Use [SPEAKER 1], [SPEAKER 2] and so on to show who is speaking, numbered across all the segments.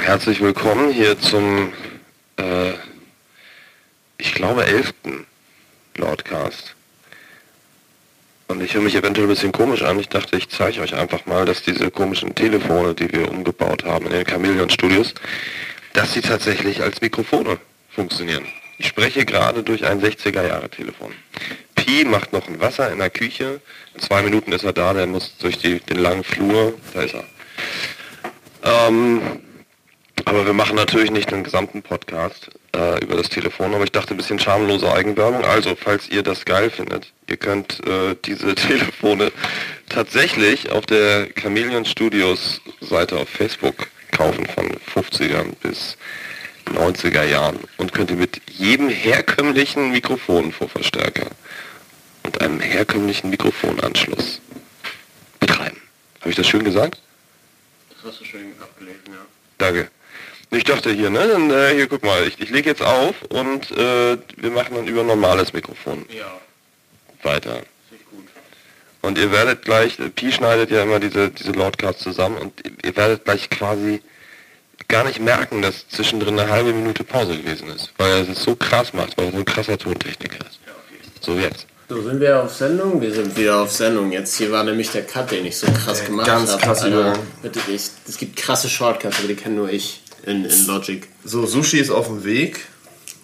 [SPEAKER 1] herzlich willkommen hier zum, äh, ich glaube, elften Loudcast. Und ich höre mich eventuell ein bisschen komisch an. Ich dachte, ich zeige euch einfach mal, dass diese komischen Telefone, die wir umgebaut haben in den Chameleon Studios, dass sie tatsächlich als Mikrofone funktionieren. Ich spreche gerade durch ein 60er-Jahre-Telefon. Pi macht noch ein Wasser in der Küche. In zwei Minuten ist er da, der muss durch die, den langen Flur. Da ist er. Ähm, aber wir machen natürlich nicht den gesamten Podcast äh, über das Telefon, aber ich dachte ein bisschen schamlose Eigenwerbung. Also, falls ihr das geil findet, ihr könnt äh, diese Telefone tatsächlich auf der Chameleon Studios Seite auf Facebook kaufen von 50ern bis 90er Jahren und könnt ihr mit jedem herkömmlichen Mikrofonvorverstärker und einem herkömmlichen Mikrofonanschluss betreiben. Habe ich das schön gesagt?
[SPEAKER 2] Das hast du schön abgelegt, ja.
[SPEAKER 1] Danke. Ich dachte hier, ne, dann, äh, hier guck mal, ich, ich lege jetzt auf und äh, wir machen dann über normales Mikrofon
[SPEAKER 2] Ja,
[SPEAKER 1] weiter.
[SPEAKER 2] ich.
[SPEAKER 1] Und ihr werdet gleich, äh, Pi schneidet ja immer diese, diese Loudcasts zusammen und ihr- werdet gleich quasi gar nicht merken, dass zwischendrin eine halbe Minute Pause gewesen ist, weil er es so krass macht, weil er so ein krasser Tontechniker ist. So jetzt.
[SPEAKER 2] So, sind wir auf Sendung? Wir sind wieder auf Sendung. Jetzt hier war nämlich der Cut, den ich so krass gemacht
[SPEAKER 3] ganz
[SPEAKER 2] habe.
[SPEAKER 3] krass Übergang.
[SPEAKER 2] Bitte nicht. Es gibt krasse Shortcuts, aber die kennen nur ich in, in Logic.
[SPEAKER 3] So, Sushi ist auf dem Weg.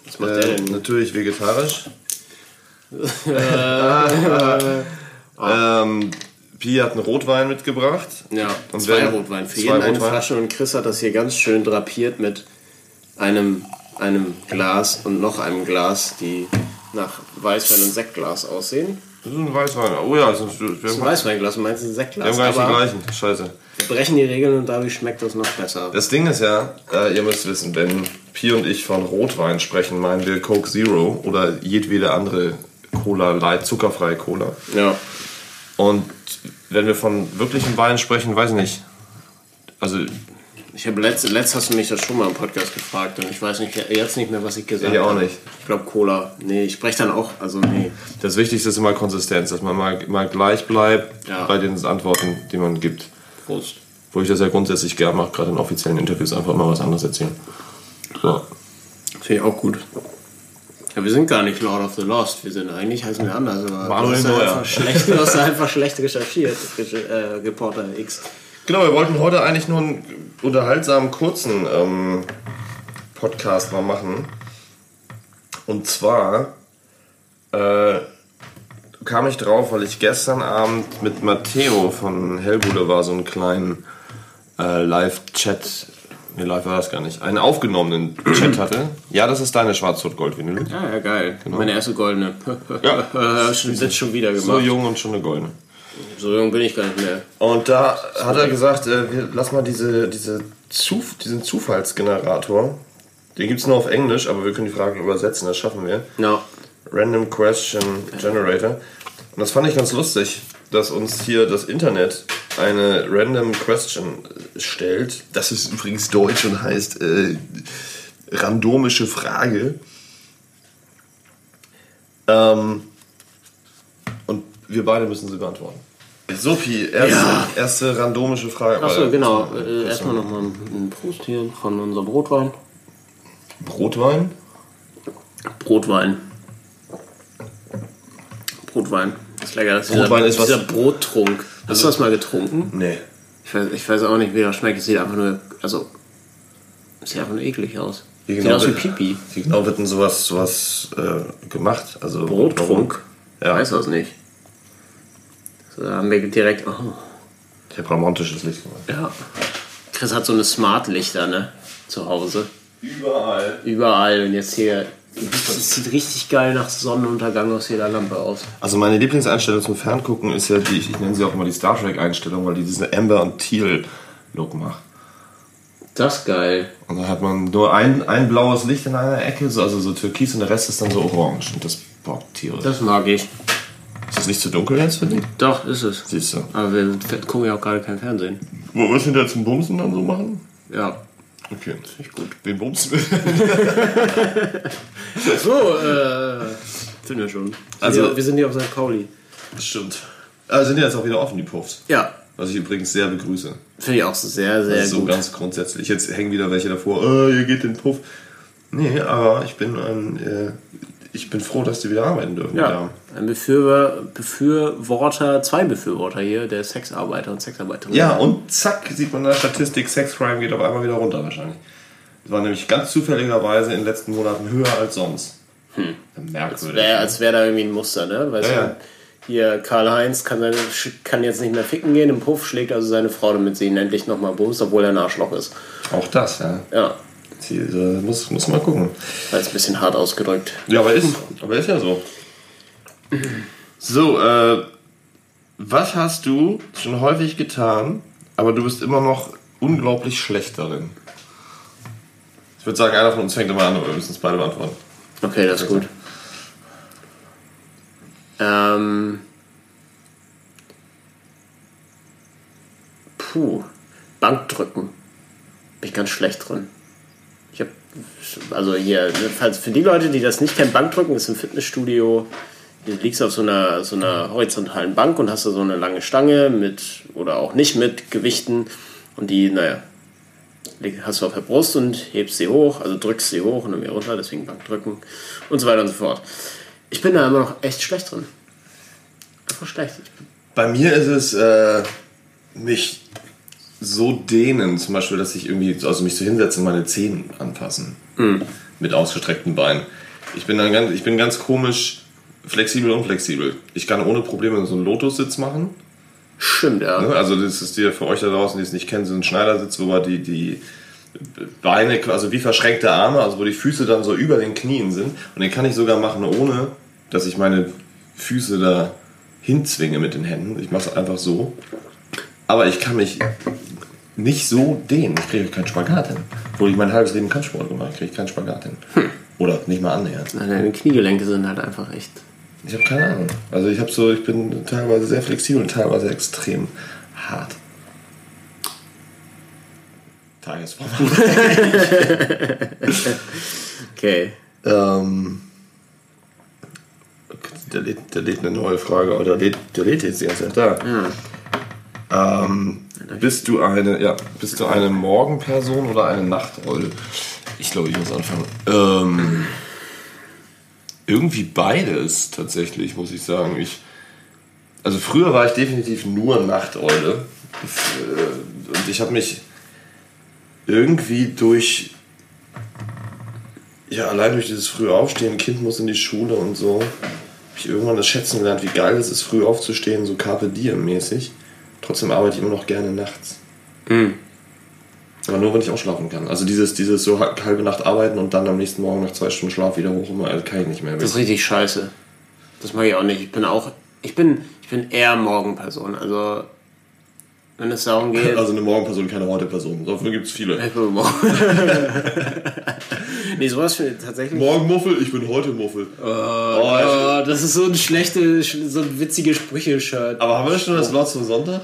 [SPEAKER 2] Was macht der
[SPEAKER 3] Äh,
[SPEAKER 2] denn?
[SPEAKER 3] natürlich vegetarisch.
[SPEAKER 2] Äh,
[SPEAKER 3] ähm, Pi hat einen Rotwein mitgebracht.
[SPEAKER 2] Ja,
[SPEAKER 3] Und
[SPEAKER 2] zwei
[SPEAKER 3] wenn-
[SPEAKER 2] Rotwein. Für
[SPEAKER 3] zwei
[SPEAKER 2] jeden eine
[SPEAKER 3] Rotwein.
[SPEAKER 2] Flasche und Chris hat das hier ganz schön drapiert mit einem, einem Glas und noch einem Glas, die nach Weißwein und Sektglas aussehen.
[SPEAKER 3] Das ist ein Weißwein. Oh ja, das ist, wir,
[SPEAKER 2] Das ist ein Weißweinglas und meins ist ein
[SPEAKER 3] wir
[SPEAKER 2] Sektglas.
[SPEAKER 3] haben gar nicht die gleichen. Scheiße.
[SPEAKER 2] wir brechen die Regeln und dadurch schmeckt das noch besser.
[SPEAKER 3] Das Ding ist ja, äh, ihr müsst wissen, wenn Pi und ich von Rotwein sprechen, meinen wir Coke Zero oder jedwede andere Cola Light, zuckerfreie Cola.
[SPEAKER 2] Ja.
[SPEAKER 3] Und wenn wir von wirklichem Wein sprechen, weiß ich nicht. Also
[SPEAKER 2] Ich habe letzt, letzt hast du mich das schon mal im Podcast gefragt und ich weiß nicht jetzt nicht mehr, was ich gesagt
[SPEAKER 3] Ich auch
[SPEAKER 2] habe.
[SPEAKER 3] nicht.
[SPEAKER 2] Ich glaube Cola. Nee, ich spreche dann auch, also nee.
[SPEAKER 3] Das Wichtigste ist immer Konsistenz, dass man mal, mal gleich bleibt
[SPEAKER 2] Ja.
[SPEAKER 3] bei den Antworten, die man gibt.
[SPEAKER 2] Prost.
[SPEAKER 3] Wo ich das ja grundsätzlich gern mache, gerade in offiziellen Interviews einfach mal was anderes erzählen. So.
[SPEAKER 2] Finde ich auch gut. Ja, wir sind gar nicht Lord of the Lost. Wir sind eigentlich, heißen wir anders. Aber
[SPEAKER 3] Manuel
[SPEAKER 2] du hast
[SPEAKER 3] Neuer.
[SPEAKER 2] einfach schlecht, du hast einfach schlecht recherchiert, äh, Reporter X.
[SPEAKER 3] Genau, wir wollten heute eigentlich nur einen unterhaltsamen, kurzen ähm, Podcast mal machen. Und zwar äh, kam ich drauf, weil ich gestern Abend mit Matteo von Hellbude war, so einen kleinen äh, Live-Chat, nee, live war das gar nicht, einen aufgenommenen Chat hatte. Ja, das ist deine Schwarz-Rot-Gold-Vinyl.
[SPEAKER 2] Ja, ja, geil. Meine erste goldene.
[SPEAKER 3] Ja.
[SPEAKER 2] schon, wird schon wieder gemacht.
[SPEAKER 3] So jung und schon eine goldene.
[SPEAKER 2] So jung bin ich gar nicht mehr.
[SPEAKER 3] Und da hat er gesagt, äh, wir, lass mal diese, diese Zuf diesen Zufallsgenerator, den gibt es nur auf Englisch, aber wir können die Fragen übersetzen, das schaffen wir.
[SPEAKER 2] No.
[SPEAKER 3] Random Question Generator. Und das fand ich ganz lustig, dass uns hier das Internet eine Random Question stellt. Das ist übrigens deutsch und heißt äh, randomische Frage. Ähm, und wir beide müssen sie beantworten. Sophie, erste,
[SPEAKER 2] Ja.
[SPEAKER 3] erste randomische Frage.
[SPEAKER 2] Achso,
[SPEAKER 3] Äh,
[SPEAKER 2] genau. Äh, erstmal nochmal ein Prost hier von unserem Rotwein.
[SPEAKER 3] Brotwein?
[SPEAKER 2] Brotwein. Brotwein. Das ist lecker. Das ist
[SPEAKER 3] Brotwein
[SPEAKER 2] dieser,
[SPEAKER 3] ist was-
[SPEAKER 2] dieser Brottrunk. Hast du das mal getrunken?
[SPEAKER 3] Nee.
[SPEAKER 2] Ich weiß, ich weiß auch nicht, wie das schmeckt. Es sieht einfach nur, also, es sieht einfach nur eklig aus.
[SPEAKER 3] Wie
[SPEAKER 2] Sieht
[SPEAKER 3] genau
[SPEAKER 2] aus wie Pipi.
[SPEAKER 3] Wie genau wird denn sowas, sowas äh, gemacht? Also
[SPEAKER 2] Brottrunk?
[SPEAKER 3] Ja.
[SPEAKER 2] Ich weiß das nicht. So, da haben wir direkt, oh,
[SPEAKER 3] Ich habe romantisches Licht gemacht.
[SPEAKER 2] ja. Chris hat so eine Smart-Lichter, ne? Zu Hause.
[SPEAKER 3] Überall.
[SPEAKER 2] Überall. Und jetzt hier, es sieht richtig geil nach Sonnenuntergang aus jeder Lampe aus.
[SPEAKER 3] Also meine Lieblingseinstellung zum Ferngucken ist ja die, ich nenne sie auch immer die Star Trek Einstellung, weil die diesen Amber und Teal Look macht.
[SPEAKER 2] Das ist geil.
[SPEAKER 3] Und dann hat man nur ein, ein blaues Licht in einer Ecke, so, also so türkis und der Rest ist dann so orange. Und das bockt Tiere.
[SPEAKER 2] Das mag ich.
[SPEAKER 3] Ist das nicht zu dunkel jetzt für dich?
[SPEAKER 2] Doch, ist es.
[SPEAKER 3] Siehst du.
[SPEAKER 2] Aber wir gucken ja auch gerade kein Fernsehen.
[SPEAKER 3] Wo müssen wir jetzt zum Bumsen dann so machen?
[SPEAKER 2] Ja.
[SPEAKER 3] Okay, das finde ich gut. Wen bumsen wir?
[SPEAKER 2] So, äh. Finden wir schon.
[SPEAKER 3] Also-
[SPEAKER 2] Also, wir sind hier auf St. Pauli.
[SPEAKER 3] Stimmt. Also sind die jetzt auch wieder offen, die Puffs.
[SPEAKER 2] Ja.
[SPEAKER 3] Was ich übrigens sehr begrüße.
[SPEAKER 2] Finde ich auch sehr, sehr
[SPEAKER 3] so
[SPEAKER 2] gut.
[SPEAKER 3] ganz grundsätzlich. Jetzt hängen wieder welche davor, oh, ihr geht den Puff. Nee, aber ich bin, ein, äh, ich bin froh, dass die wieder arbeiten dürfen.
[SPEAKER 2] Ja, ein Befürworter, Befürworter, zwei Befürworter hier, der Sexarbeiter und Sexarbeiterinnen.
[SPEAKER 3] Ja, und zack, sieht man in der Statistik, Sexcrime geht auf einmal wieder runter wahrscheinlich. Das war nämlich ganz zufälligerweise in den letzten Monaten höher als sonst. Hm. Merkwürdig.
[SPEAKER 2] Wär, als wäre da irgendwie ein Muster, ne? Weißt
[SPEAKER 3] Ja,
[SPEAKER 2] du,
[SPEAKER 3] ja.
[SPEAKER 2] hier Karl-Heinz kann, seine- kann jetzt nicht mehr ficken gehen im Puff, schlägt also seine Frau, damit sie ihn endlich nochmal bumst, obwohl er ein Arschloch ist.
[SPEAKER 3] Auch das, ja.
[SPEAKER 2] Ja,
[SPEAKER 3] Die, äh, muss, muss mal gucken.
[SPEAKER 2] war jetzt ein bisschen hart ausgedrückt.
[SPEAKER 3] Ja, aber ist, aber ist ja so. So, äh, was hast du schon häufig getan, aber du bist immer noch unglaublich schlecht darin? Ich würde sagen, einer von uns fängt immer an, aber wir müssen es beide beantworten.
[SPEAKER 2] Okay, das ist gut. Ähm. Puh. Bankdrücken. Bin ich ganz schlecht drin. Ich habe also hier, falls für die Leute, die das nicht kennen, Bankdrücken ist im Fitnessstudio. Du liegst auf so einer, so einer horizontalen Bank und hast da so eine lange Stange mit oder auch nicht mit Gewichten und die, naja, hast du auf der Brust und hebst sie hoch, also drückst sie hoch und dann wieder runter, deswegen Bankdrücken und so weiter und so fort. Ich bin da immer noch echt schlecht drin. Einfach schlecht.
[SPEAKER 3] Bei mir ist es äh, mich so dehnen, zum Beispiel, dass ich irgendwie, also mich so hinsetze und meine Zehen anpassen. Mit ausgestreckten Beinen. Ich bin dann ganz, ich bin ganz komisch flexibel und unflexibel. Ich kann ohne Probleme so einen Lotussitz machen.
[SPEAKER 2] stimmt, ja.
[SPEAKER 3] Ne? Also das ist dir für euch da draußen, die es nicht kennen, so ein Schneidersitz, wo man die, die Beine, also wie verschränkte Arme, also wo die Füße dann so über den Knien sind. Und den kann ich sogar machen, ohne dass ich meine Füße da hinzwinge mit den Händen. Ich mache es einfach so. Aber ich kann mich nicht so dehnen. Ich kriege keinen Spagat hin. Obwohl ich mein halbes Leben Kampfsport gemacht habe, kriege ich keinen Spagat hin. Oder nicht mal annähernd.
[SPEAKER 2] Deine Kniegelenke sind halt einfach echt.
[SPEAKER 3] Ich habe keine Ahnung. Also ich habe so, ich bin teilweise sehr flexibel und teilweise extrem hart. Tagesform.
[SPEAKER 2] Okay.
[SPEAKER 3] ähm, der, lädt, der lädt eine neue Frage, oder der lädt, der lädt jetzt die ganze Zeit da. Ähm, bist du eine, ja, bist du eine Morgenperson oder eine Nachteule? Ich glaube, ich muss anfangen. Ähm, irgendwie beides tatsächlich, muss ich sagen. Ich, also früher war ich definitiv nur Nachteule. Äh, Und ich habe mich irgendwie durch, ja, allein durch dieses frühe Aufstehen, Kind muss in die Schule und so, habe ich irgendwann das Schätzen gelernt, wie geil es ist, früh aufzustehen, so Carpe Diem mäßig. Trotzdem arbeite ich immer noch gerne nachts. Aber nur, wenn ich ausschlafen kann. Also dieses, dieses so halbe Nacht arbeiten und dann am nächsten Morgen nach zwei Stunden Schlaf wieder hoch, immer, also kann ich nicht mehr.
[SPEAKER 2] Das ist richtig scheiße. Das mag ich auch nicht. Ich bin auch. Ich bin, ich bin eher Morgenperson. Also, wenn es darum geht.
[SPEAKER 3] Also eine Morgenperson, keine Heute-Person. Dafür gibt es viele.
[SPEAKER 2] Ich bin morgen. nee, sowas finde ich tatsächlich.
[SPEAKER 3] Morgenmuffel, ich bin heute Muffel.
[SPEAKER 2] Oh, das ist so ein schlechte, so ein witzige Sprüche-Shirt.
[SPEAKER 3] Aber haben wir schon das Wort zum Sonntag?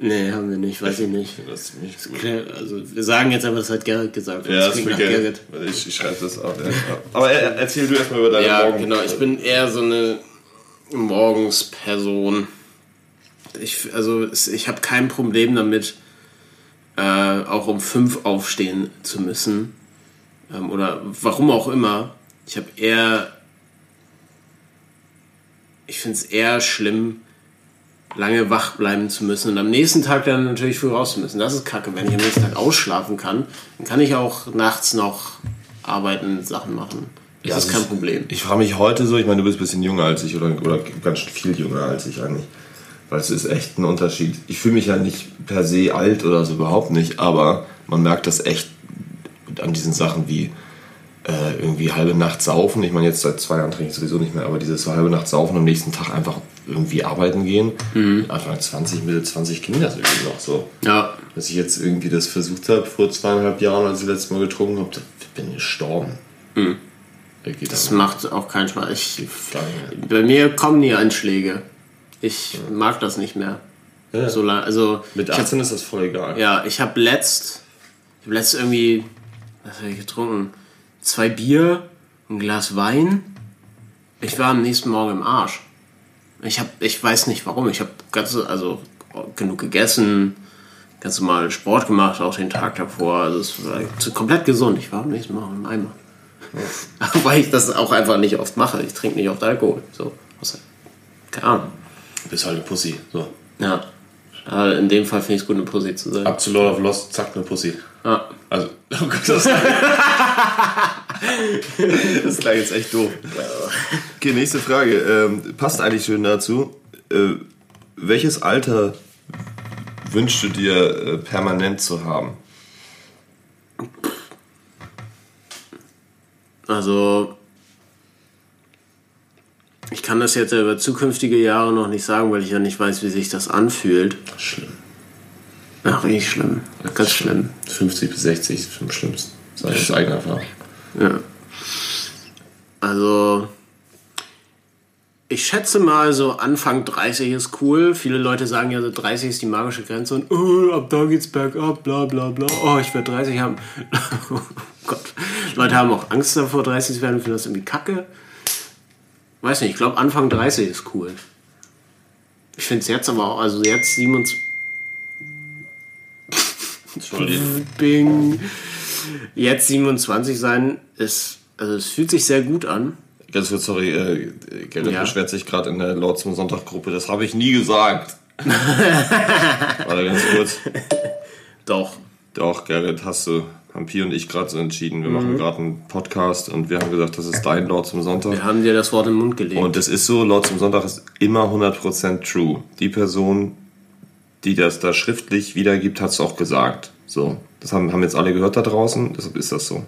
[SPEAKER 2] Nee, haben wir nicht, weiß ich nicht.
[SPEAKER 3] Das ist nicht gut.
[SPEAKER 2] Also, wir sagen jetzt aber, das hat Gerrit gesagt.
[SPEAKER 3] Ja,
[SPEAKER 2] das
[SPEAKER 3] das
[SPEAKER 2] klingt Gerrit.
[SPEAKER 3] Geld. Ich, ich schreibe das auf. Ja. Aber er, erzähl du erstmal über deine
[SPEAKER 2] Ja,
[SPEAKER 3] Morgen.
[SPEAKER 2] genau. Ich bin eher so eine Morgensperson. Ich, also ich habe kein Problem damit, äh, auch um fünf aufstehen zu müssen. Ähm, oder warum auch immer. Ich habe eher. Ich finde es eher schlimm, lange wach bleiben zu müssen und am nächsten Tag dann natürlich früh raus zu müssen. Das ist kacke. Wenn ich am nächsten Tag ausschlafen kann, dann kann ich auch nachts noch arbeiten, Sachen machen. Das
[SPEAKER 3] Ja,
[SPEAKER 2] ist
[SPEAKER 3] das
[SPEAKER 2] kein Problem.
[SPEAKER 3] Ich frage mich heute so, ich meine, du bist ein bisschen jünger als ich oder, oder ganz viel jünger als ich eigentlich. Weil es ist echt ein Unterschied. Ich fühle mich ja nicht per se alt oder so, überhaupt nicht, aber man merkt das echt an diesen Sachen wie äh, irgendwie halbe Nacht saufen. Ich meine, jetzt seit zwei Jahren trinke ich sowieso nicht mehr, aber dieses halbe Nacht saufen und am nächsten Tag einfach irgendwie arbeiten gehen. Anfang 20, Mitte 20 ging das irgendwie noch so.
[SPEAKER 2] Ja,
[SPEAKER 3] Dass ich jetzt irgendwie das versucht habe vor zweieinhalb Jahren, als ich das letzte Mal getrunken habe, da bin ich gestorben. Da geht
[SPEAKER 2] das macht auch keinen Spaß. Ich, bei mir kommen nie Anschläge. Ich mag das nicht mehr.
[SPEAKER 3] Ja.
[SPEAKER 2] So lang, also
[SPEAKER 3] Mit
[SPEAKER 2] ich hab,
[SPEAKER 3] 18 ist das voll egal.
[SPEAKER 2] ja, ich habe letzt, ich habe letzt irgendwie, was habe ich getrunken? Zwei Bier, ein Glas Wein. Ich war am nächsten Morgen im Arsch. Ich habe, ich weiß nicht warum. Ich habe ganz, also genug gegessen, ganz normal Sport gemacht, auch den Tag davor. Also es war komplett gesund. Ich war am nächsten Mal im Eimer. Weil ich das auch einfach nicht oft mache. Ich trinke nicht oft Alkohol. So, keine Ahnung.
[SPEAKER 3] Du bist halt eine Pussy. So.
[SPEAKER 2] Ja. Aber in dem Fall finde ich es gut, eine Pussy zu sein.
[SPEAKER 3] Ab zu Lord of Lost, zack, eine Pussy.
[SPEAKER 2] Ja.
[SPEAKER 3] Also, oh Gott, das, das klang jetzt echt doof. Okay, nächste Frage. Ähm, passt eigentlich schön dazu. Äh, welches Alter wünschst du dir äh, permanent zu haben?
[SPEAKER 2] Also, ich kann das jetzt über zukünftige Jahre noch nicht sagen, weil ich ja nicht weiß, wie sich das anfühlt.
[SPEAKER 3] Schlimm.
[SPEAKER 2] Ach, richtig schlimm. Ganz schlimm.
[SPEAKER 3] 50 bis 60 ist am schlimmsten. Sag ich aus eigener Erfahrung.
[SPEAKER 2] Ja. Also, ich schätze mal, so Anfang 30 ist cool. Viele Leute sagen ja, so 30 ist die magische Grenze und oh, ab da geht's bergab, bla bla bla. Oh, ich werde 30 haben. oh Gott. Leute haben auch Angst davor, 30 zu werden, finden das irgendwie kacke. Weiß nicht, ich glaube, Anfang 30 ist cool. Ich finde es jetzt aber auch, also jetzt 27.
[SPEAKER 3] Entschuldigung.
[SPEAKER 2] Bing. Jetzt 27 sein ist, also es fühlt sich sehr gut an.
[SPEAKER 3] Ganz kurz, sorry, äh, Gerrit
[SPEAKER 2] Ja.
[SPEAKER 3] beschwert sich gerade in der Lord zum Sonntag-Gruppe. Das habe ich nie gesagt. Warte ganz kurz.
[SPEAKER 2] Doch.
[SPEAKER 3] Doch, Gerrit, hast du, haben Pi und ich gerade so entschieden. Wir machen gerade einen Podcast und wir haben gesagt, das ist dein Lord zum Sonntag.
[SPEAKER 2] Wir haben dir das Wort in den Mund gelegt.
[SPEAKER 3] Und es ist so, Lord zum Sonntag ist immer 100% true. Die Person, die das da schriftlich wiedergibt, hat es auch gesagt. So, das haben, haben jetzt alle gehört da draußen, deshalb ist das so.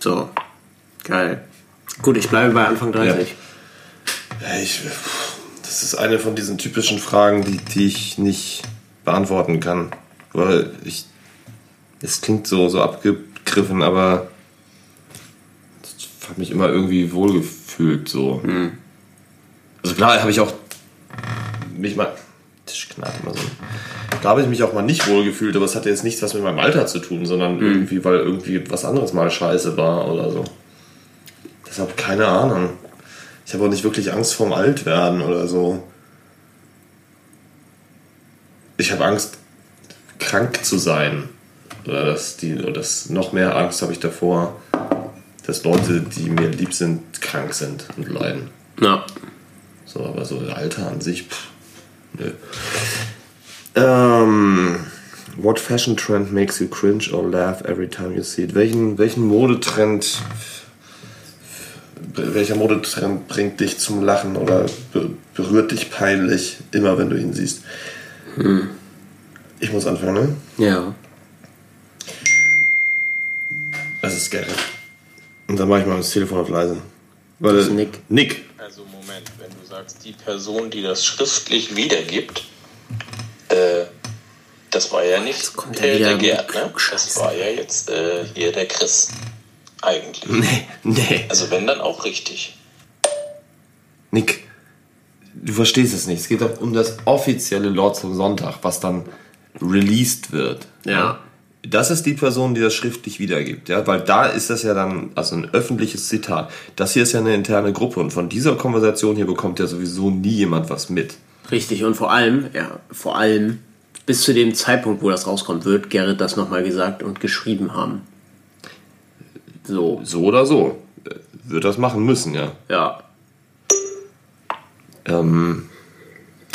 [SPEAKER 2] so. Geil. Gut, ich bleibe bei Anfang 30.
[SPEAKER 3] Ja, ich, das ist eine von diesen typischen Fragen, die, die ich nicht beantworten kann. Weil ich. Es klingt so, so abgegriffen, aber ich habe mich immer irgendwie wohlgefühlt. So. Also klar habe ich auch mich mal. Tisch knallt immer so. Da habe ich mich auch mal nicht wohlgefühlt, aber es hatte jetzt nichts was mit meinem Alter zu tun, sondern irgendwie, weil irgendwie was anderes mal scheiße war oder so. Deshalb keine Ahnung. Ich habe auch nicht wirklich Angst vorm Altwerden oder so. Ich habe Angst, krank zu sein. Oder dass die, oder das noch mehr Angst habe ich davor, dass Leute, die mir lieb sind, krank sind und leiden.
[SPEAKER 2] Ja.
[SPEAKER 3] So, aber so Alter an sich, pff, nö. Ähm, what fashion trend makes you cringe or laugh every time you see it? Welchen, welchen Modetrend, welcher Modetrend bringt dich zum Lachen oder be berührt dich peinlich, immer wenn du ihn siehst? Ich muss anfangen, ne?
[SPEAKER 2] Ja.
[SPEAKER 3] Das ist Gerrit. Und dann mache ich mal das Telefon auf leise. Weil
[SPEAKER 2] Das ist Nick.
[SPEAKER 3] Nick.
[SPEAKER 4] Also Moment, wenn du sagst, die Person, die das schriftlich wiedergibt, äh, das war ja nicht
[SPEAKER 2] kommt
[SPEAKER 4] äh, der Gerd, ne? Das war ja jetzt äh, hier der Chris. Eigentlich.
[SPEAKER 3] Nee, nee.
[SPEAKER 4] Also wenn dann auch richtig.
[SPEAKER 3] Nick, du verstehst es nicht. Es geht doch um das offizielle Lord zum Sonntag, was dann released wird.
[SPEAKER 2] Ja.
[SPEAKER 3] Das ist die Person, die das schriftlich wiedergibt, ja, weil da ist das ja dann also ein öffentliches Zitat. Das hier ist ja eine interne Gruppe und von dieser Konversation hier bekommt ja sowieso nie jemand was mit.
[SPEAKER 2] Richtig. Und vor allem, ja, vor allem, bis zu dem Zeitpunkt, wo das rauskommt, wird Gerrit das nochmal gesagt und geschrieben haben. So.
[SPEAKER 3] So oder so äh, wird das machen müssen, ja.
[SPEAKER 2] Ja.
[SPEAKER 3] Ähm,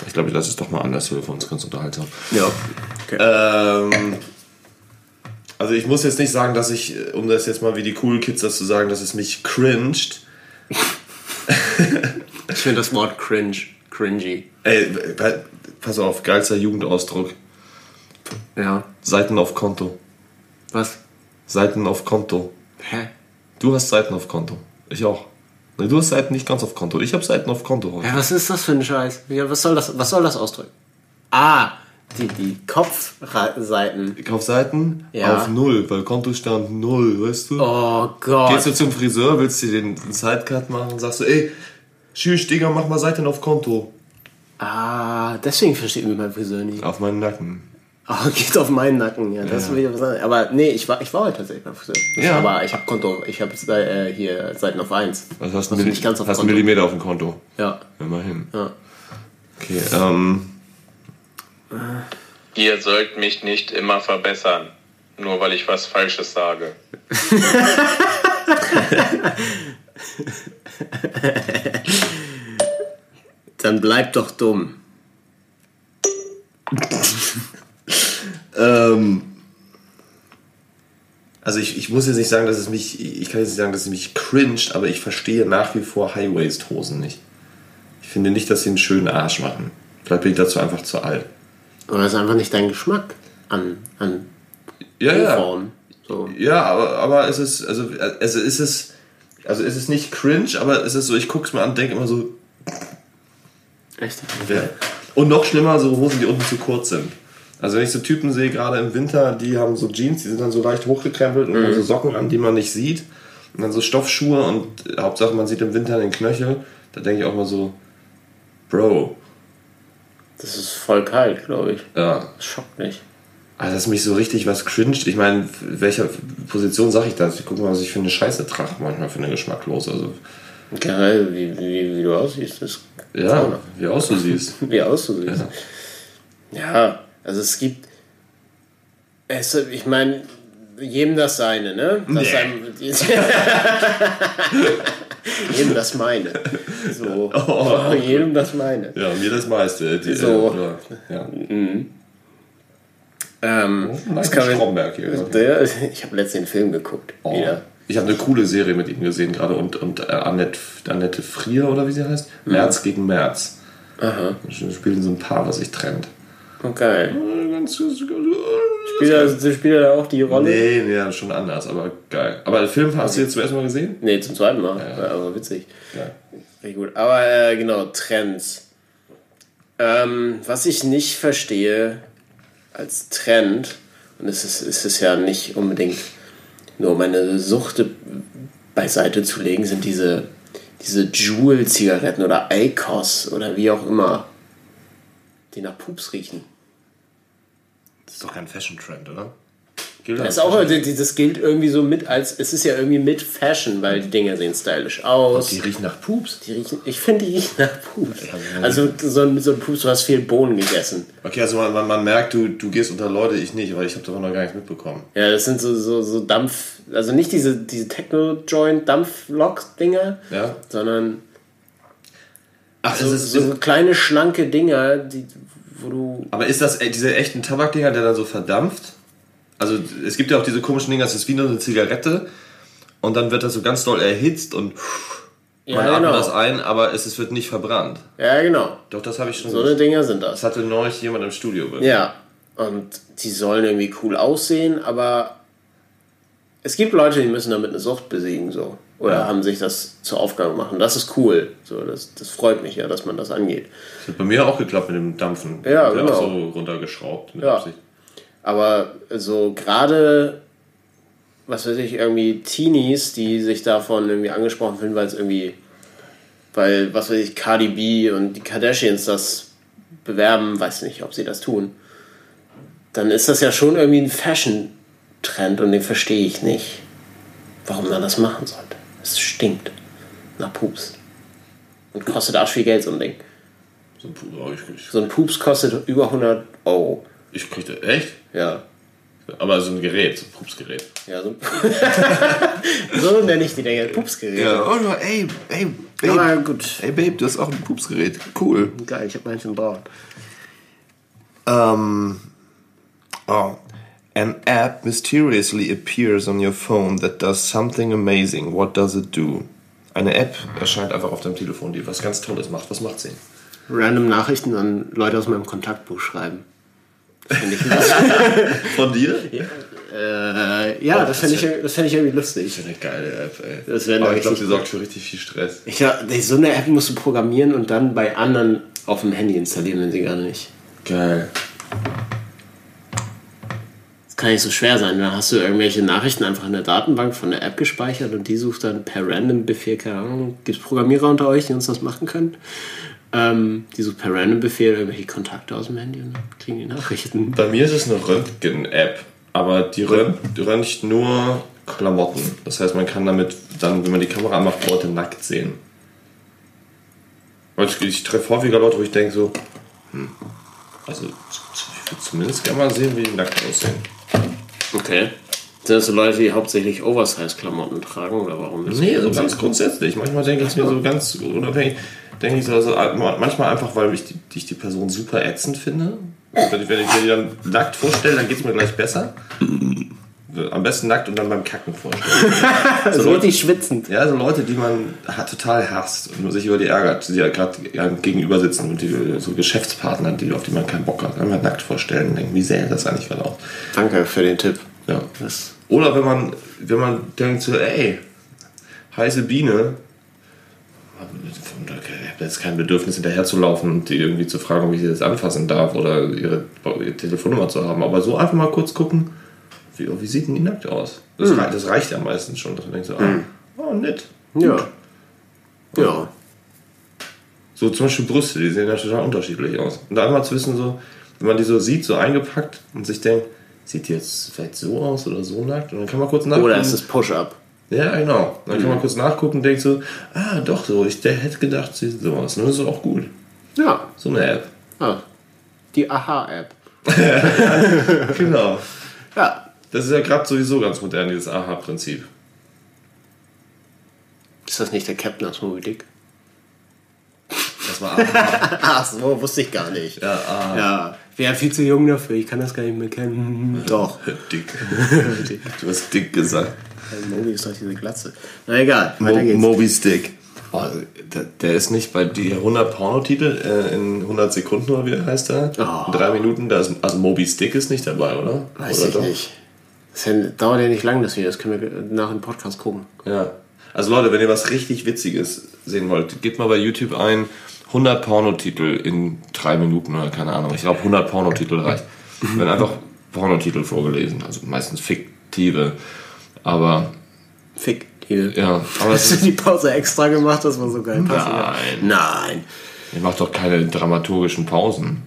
[SPEAKER 3] ich glaube, ich lasse es doch mal anders für uns ganz unterhaltsam.
[SPEAKER 2] Ja. Okay.
[SPEAKER 3] Ähm, also ich muss jetzt nicht sagen, dass ich, äh, um das jetzt mal wie die Cool Kids das zu sagen, dass es mich cringed.
[SPEAKER 2] Ich finde das Wort cringe. Cringy.
[SPEAKER 3] Ey, pa- pass auf, geilster Jugendausdruck.
[SPEAKER 2] Ja.
[SPEAKER 3] Seiten auf Konto.
[SPEAKER 2] Was?
[SPEAKER 3] Seiten auf Konto.
[SPEAKER 2] Hä?
[SPEAKER 3] Du hast Seiten auf Konto. Ich auch. Nee, du hast Seiten nicht ganz auf Konto. Ich habe Seiten auf Konto heute.
[SPEAKER 2] Ja, was ist das für ein Scheiß? Ja, was soll das, was soll das ausdrücken? Ah, die, die Kopfseiten.
[SPEAKER 3] Ich auf Seiten
[SPEAKER 2] Ja.
[SPEAKER 3] auf Null, weil Kontostand Null, weißt du?
[SPEAKER 2] Oh Gott.
[SPEAKER 3] Gehst du zum Friseur, willst du den Sidecut machen, sagst du, ey, Tschüss, Digga, mach mal Seiten auf Konto.
[SPEAKER 2] Ah, deswegen versteht mich mein Friseur nicht.
[SPEAKER 3] Auf meinen Nacken.
[SPEAKER 2] Oh, geht auf meinen Nacken, ja. Das will ich aber sagen. Aber nee, ich war, ich war heute tatsächlich beim Friseur.
[SPEAKER 3] Ja.
[SPEAKER 2] Aber ich habe Konto, ich habe äh, hier Seiten auf 1.
[SPEAKER 3] Also hast du
[SPEAKER 2] Also nicht ganz auf
[SPEAKER 3] hast
[SPEAKER 2] Konto.
[SPEAKER 3] Millimeter auf dem Konto.
[SPEAKER 2] Ja.
[SPEAKER 3] Immerhin.
[SPEAKER 2] Ja.
[SPEAKER 3] Okay, ähm.
[SPEAKER 4] Ihr sollt mich nicht immer verbessern, nur weil ich was Falsches sage.
[SPEAKER 2] Dann bleib doch dumm.
[SPEAKER 3] Ähm, also ich, ich muss jetzt nicht sagen, dass es mich, ich kann jetzt nicht sagen, dass es mich cringed, aber ich verstehe nach wie vor High-Waist-Hosen nicht. Ich finde nicht, dass sie einen schönen Arsch machen. Vielleicht bin ich dazu einfach zu alt.
[SPEAKER 2] Oder ist einfach nicht dein Geschmack an, an
[SPEAKER 3] Ja, ja.
[SPEAKER 2] So.
[SPEAKER 3] Ja, aber, aber es ist, also, also ist es, also ist es nicht cringe, aber es ist so, ich guck's mir an und denke immer so,
[SPEAKER 2] Echt?
[SPEAKER 3] Ja. Und noch schlimmer, so Hosen, die unten zu kurz sind. Also wenn ich so Typen sehe, gerade im Winter, die haben so Jeans, die sind dann so leicht hochgekrempelt und haben so Socken an, die man nicht sieht. Und dann so Stoffschuhe und Hauptsache man sieht im Winter den Knöchel. Da denke ich auch mal so, Bro,
[SPEAKER 2] Das ist voll kalt, glaube ich.
[SPEAKER 3] ja.
[SPEAKER 2] Das schockt mich.
[SPEAKER 3] Also das ist mich so richtig was cringed. Ich meine, welcher Position sage ich das? Ich gucke mal, was ich für eine Scheiße trage manchmal für eine geschmacklos. Also
[SPEAKER 2] Generell, wie, wie, wie du aussiehst, ist
[SPEAKER 3] ja, wie aus du siehst.
[SPEAKER 2] wie aussiehst. Ja. also es gibt. Es, ich meine, jedem das seine, ne? Das sein, jedem das meine. So.
[SPEAKER 3] Oh.
[SPEAKER 2] jedem das meine.
[SPEAKER 3] Ja, mir das meiste. Die,
[SPEAKER 2] So.
[SPEAKER 3] äh, ja.
[SPEAKER 2] Ähm,
[SPEAKER 3] Nice
[SPEAKER 2] das kann
[SPEAKER 3] Stromberg hier.
[SPEAKER 2] der, ich habe letztens den Film geguckt.
[SPEAKER 3] Oh.
[SPEAKER 2] Wieder.
[SPEAKER 3] Ich habe eine coole Serie mit ihm gesehen gerade und, und äh, Annette, Annette Frier oder wie sie heißt. März gegen März.
[SPEAKER 2] Aha.
[SPEAKER 3] Sie spielen so ein Paar, was sich trennt.
[SPEAKER 2] Okay.
[SPEAKER 3] Äh, Ganz, ganz,
[SPEAKER 2] Spielt er, spielt er da auch die Rolle?
[SPEAKER 3] nee, nee, ja, schon anders, aber geil. Aber den Film hast du jetzt zum ersten Mal gesehen?
[SPEAKER 2] Nee, zum zweiten Mal. Aber witzig.
[SPEAKER 3] Ja.
[SPEAKER 2] Richtig gut. Aber äh, genau, Trends. Ähm, was ich nicht verstehe als Trend, und es ist, es ist ja nicht unbedingt nur um eine Sucht beiseite zu legen, sind diese, diese Juul-Zigaretten oder Icos oder wie auch immer, die nach Pups riechen.
[SPEAKER 3] Das ist doch kein Fashion-Trend, oder?
[SPEAKER 2] Das, ist auch, das gilt irgendwie so mit als, es ist ja irgendwie mit Fashion, weil die Dinger sehen stylisch aus.
[SPEAKER 3] Die riechen nach Pups.
[SPEAKER 2] Die riechen, ich finde, die riechen nach Pups. Also so ein, so ein Pups, du hast viel Bohnen gegessen.
[SPEAKER 3] Okay, also man, man, man merkt, du, du gehst unter Leute, ich nicht, weil ich habe davon noch gar nichts mitbekommen.
[SPEAKER 2] Ja, das sind so, so, so Dampf, also nicht diese, diese Techno-Joint-Dampflok-Dinger,
[SPEAKER 3] Ja?
[SPEAKER 2] sondern
[SPEAKER 3] Ach,
[SPEAKER 2] so, so kleine, schlanke Dinger, die, wo du...
[SPEAKER 3] Aber ist das diese echten Tabakdinger, der dann so verdampft? Also es gibt ja auch diese komischen Dinger, das ist wie nur eine Zigarette und dann wird das so ganz doll erhitzt und
[SPEAKER 2] Ja,
[SPEAKER 3] man atmet
[SPEAKER 2] genau.
[SPEAKER 3] das ein, aber es, es wird nicht verbrannt.
[SPEAKER 2] Ja, genau.
[SPEAKER 3] Doch, das habe ich schon
[SPEAKER 2] So eine Dinger sind
[SPEAKER 3] Das
[SPEAKER 2] das.
[SPEAKER 3] hatte neulich jemand im Studio. wirklich.
[SPEAKER 2] Ja, und die sollen irgendwie cool aussehen, aber es gibt Leute, die müssen damit eine Sucht besiegen, so. Oder
[SPEAKER 3] Ja.
[SPEAKER 2] haben sich das zur Aufgabe gemacht. Und das ist cool. So, das, das freut mich ja, dass man das angeht.
[SPEAKER 3] Das hat bei mir auch geklappt mit dem Dampfen.
[SPEAKER 2] Ja, genau.
[SPEAKER 3] auch so runtergeschraubt.
[SPEAKER 2] Ja.
[SPEAKER 3] Absicht.
[SPEAKER 2] Aber so gerade, was weiß ich, irgendwie Teenies, die sich davon irgendwie angesprochen fühlen, weil es irgendwie, weil, was weiß ich, Cardi B und die Kardashians das bewerben, weiß nicht, ob sie das tun, dann ist das ja schon irgendwie ein Fashion-Trend und den verstehe ich nicht, warum man das machen sollte. Es stinkt nach Pups. Und kostet arsch viel Geld, so ein Ding.
[SPEAKER 3] So ein Puh, oh, ich, ich,
[SPEAKER 2] So ein Pups kostet über 100 Euro.
[SPEAKER 3] ich krieg das, echt?
[SPEAKER 2] Ja.
[SPEAKER 3] Aber so ein Gerät, so ein Pupsgerät.
[SPEAKER 2] Ja, so, so nenne ich die Dinger. Pupsgerät.
[SPEAKER 1] oh, ey, ey,
[SPEAKER 2] Aber gut.
[SPEAKER 1] Ey, Babe, du hast auch ein Pupsgerät. Cool.
[SPEAKER 2] Geil, ich habe meinen schon braun.
[SPEAKER 1] Um, oh. An app mysteriously appears on your phone that does something amazing. What does it do?
[SPEAKER 3] Eine App erscheint einfach auf deinem Telefon, die was ganz Tolles macht. Was macht sie?
[SPEAKER 2] Random Nachrichten an Leute aus meinem Kontaktbuch schreiben. Das finde ich,
[SPEAKER 3] Von dir?
[SPEAKER 2] äh, ja, das finde ich, das find ich irgendwie lustig.
[SPEAKER 3] Eine geile App, ey.
[SPEAKER 2] Das
[SPEAKER 3] Aber ich glaube, die sorgt für richtig viel Stress.
[SPEAKER 2] Ich glaub, so eine App musst du programmieren und dann bei anderen auf dem Handy installieren, wenn sie gerade nicht.
[SPEAKER 3] Geil.
[SPEAKER 2] Kann nicht so schwer sein. Dann hast du irgendwelche Nachrichten einfach in der Datenbank von der App gespeichert und die sucht dann per Random-Befehl, keine Ahnung, gibt es Programmierer unter euch, die uns das machen können? Ähm, die sucht per Random-Befehl irgendwelche Kontakte aus dem Handy und kriegen die Nachrichten.
[SPEAKER 3] Bei mir ist es eine Röntgen-App, aber die rönt, die röntgt nur Klamotten. Das heißt, man kann damit dann, wenn man die Kamera anmacht, Leute nackt sehen. Ich, ich treffe häufiger Leute, wo ich denke so, hm, Also ich würde zumindest gerne mal sehen, wie die nackt aussehen.
[SPEAKER 2] Okay. Sind das so Leute, die hauptsächlich Oversize-Klamotten tragen oder warum? ist
[SPEAKER 3] Nee,
[SPEAKER 2] das
[SPEAKER 3] also ganz grundsätzlich. Manchmal denke ich mir so ganz unabhängig, denke ich so, also manchmal einfach, weil ich die, ich die Person super ätzend finde. Wenn ich, wenn ich mir die dann nackt vorstelle, dann geht es mir gleich besser. Am besten nackt und dann beim Kacken vorstellen.
[SPEAKER 2] so richtig schwitzend.
[SPEAKER 3] Ja, so Leute, die man ha- total hasst und sich über die ärgert, die ja gerade gegenüber sitzen und die, so Geschäftspartner, die, auf die man keinen Bock hat, einmal nackt vorstellen und denken, wie sähe das eigentlich gerade aus?
[SPEAKER 2] Danke für den Tipp.
[SPEAKER 3] Ja.
[SPEAKER 2] Das
[SPEAKER 3] Oder wenn man, wenn man denkt so, ey, heiße Biene, ich habe jetzt kein Bedürfnis hinterher zu laufen und die irgendwie zu fragen, ob ich sie jetzt anfassen darf oder ihre, ihre Telefonnummer zu haben. Aber so einfach mal kurz gucken, wie, wie sieht denn die nackt aus? Das, rei- das reicht ja meistens schon, dass man denkt so, ah, oh, nett.
[SPEAKER 2] ja. Ja.
[SPEAKER 3] So zum Beispiel Brüste, die sehen ja total unterschiedlich aus. Und da einmal zu wissen, so, wenn man die so sieht, so eingepackt und sich denkt, sieht die jetzt vielleicht so aus oder so nackt? Und dann kann man kurz nachgucken.
[SPEAKER 2] Oder ist es Push-Up?
[SPEAKER 3] Ja, genau. Dann kann man kurz nachgucken und denkt so, ah, doch so, ich der hätte gedacht, sie sieht so aus. Und das ist auch gut.
[SPEAKER 2] Ja.
[SPEAKER 3] So eine App.
[SPEAKER 2] Ah. Die Aha-App.
[SPEAKER 3] Genau.
[SPEAKER 2] Ja.
[SPEAKER 3] Das ist ja gerade sowieso ganz modern, dieses Aha-Prinzip.
[SPEAKER 2] Ist das nicht der Captain aus Moby Dick?
[SPEAKER 3] Das war Aha.
[SPEAKER 2] Ach so, wusste ich gar nicht.
[SPEAKER 3] ja, Aha.
[SPEAKER 2] Ja. Wäre viel zu jung dafür, ich kann das gar nicht mehr kennen. Doch.
[SPEAKER 3] Dick. Du hast dick gesagt.
[SPEAKER 2] Moby ist doch diese Glatze. Na egal, weiter geht's.
[SPEAKER 3] Moby Stick. Oh, der, der ist nicht bei die 100 Pornotitel äh, in 100 Sekunden oder wie heißt der?
[SPEAKER 2] Oh.
[SPEAKER 3] In drei Minuten. Da ist, also Moby Stick ist nicht dabei, oder?
[SPEAKER 2] Weiß
[SPEAKER 3] oder
[SPEAKER 2] ich
[SPEAKER 3] doch?
[SPEAKER 2] nicht. Das dauert ja nicht lang, das Video. Das können wir nach dem Podcast gucken.
[SPEAKER 3] Ja. Also Leute, wenn ihr was richtig Witziges sehen wollt, gebt mal bei YouTube ein 100 Pornotitel in drei Minuten oder keine Ahnung. Ich glaube 100 Pornotitel reicht. Wenn einfach Pornotitel vorgelesen, also meistens fiktive. Aber
[SPEAKER 2] Fick. Die.
[SPEAKER 3] ja, aber
[SPEAKER 2] Hast du die Pause extra gemacht? Das war so geil. passiert.
[SPEAKER 3] Nein.
[SPEAKER 2] Nein.
[SPEAKER 3] ihr macht doch keine dramaturgischen Pausen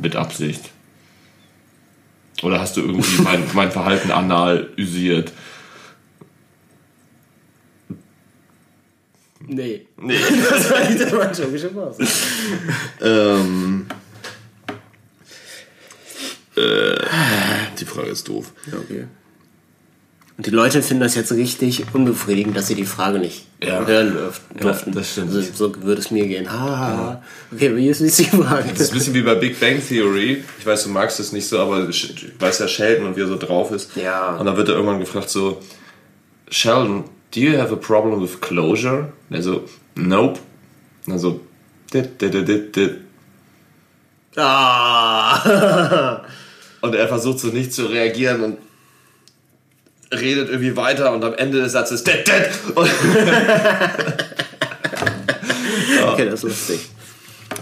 [SPEAKER 3] mit Absicht. Oder hast du irgendwie mein, mein Verhalten analysiert?
[SPEAKER 2] Nee.
[SPEAKER 3] Nee.
[SPEAKER 2] Das war nicht der dramaturgische Pause.
[SPEAKER 3] ähm, äh, die Frage ist doof.
[SPEAKER 2] Ja, okay. Und die Leute finden das jetzt richtig unbefriedigend, dass sie die Frage nicht
[SPEAKER 3] Ja.
[SPEAKER 2] hören durften.
[SPEAKER 3] das stimmt.
[SPEAKER 2] Also, so würde es mir gehen. Ha, ha, ha. Okay, wie ist, die Frage?
[SPEAKER 3] Das ist ein bisschen wie bei Big Bang Theory. Ich weiß, du magst es nicht so, aber ich weiß ja Sheldon und wie er so drauf ist.
[SPEAKER 2] Ja.
[SPEAKER 3] Und dann wird er irgendwann gefragt so, Sheldon, do you have a problem with closure? Und er so, nope. Und dann so, dit, dit, dit, dit, dit.
[SPEAKER 2] Ah!
[SPEAKER 3] Und er versucht so nicht zu reagieren und redet irgendwie weiter und am Ende des Satzes, dit, dit. Und
[SPEAKER 2] Okay, das ist lustig.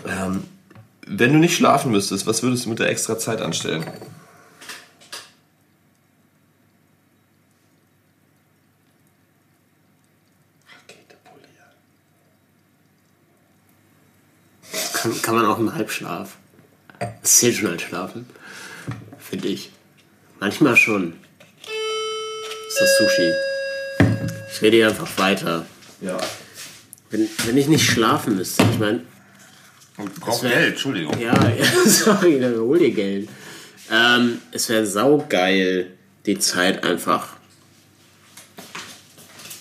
[SPEAKER 3] Ähm, wenn du nicht schlafen müsstest, was würdest du mit der extra Zeit anstellen?
[SPEAKER 2] Kann, kann man auch im Halbschlaf. Das zählt schon als Schlafen. Finde ich. Manchmal schon. Ist das Sushi. Ich rede hier einfach weiter.
[SPEAKER 3] Ja.
[SPEAKER 2] Wenn, wenn ich nicht schlafen müsste, ich meine,
[SPEAKER 3] Du brauchst Geld, Entschuldigung.
[SPEAKER 2] ja, ja, sorry, dann hol dir Geld. Ähm, es wäre saugeil, die Zeit einfach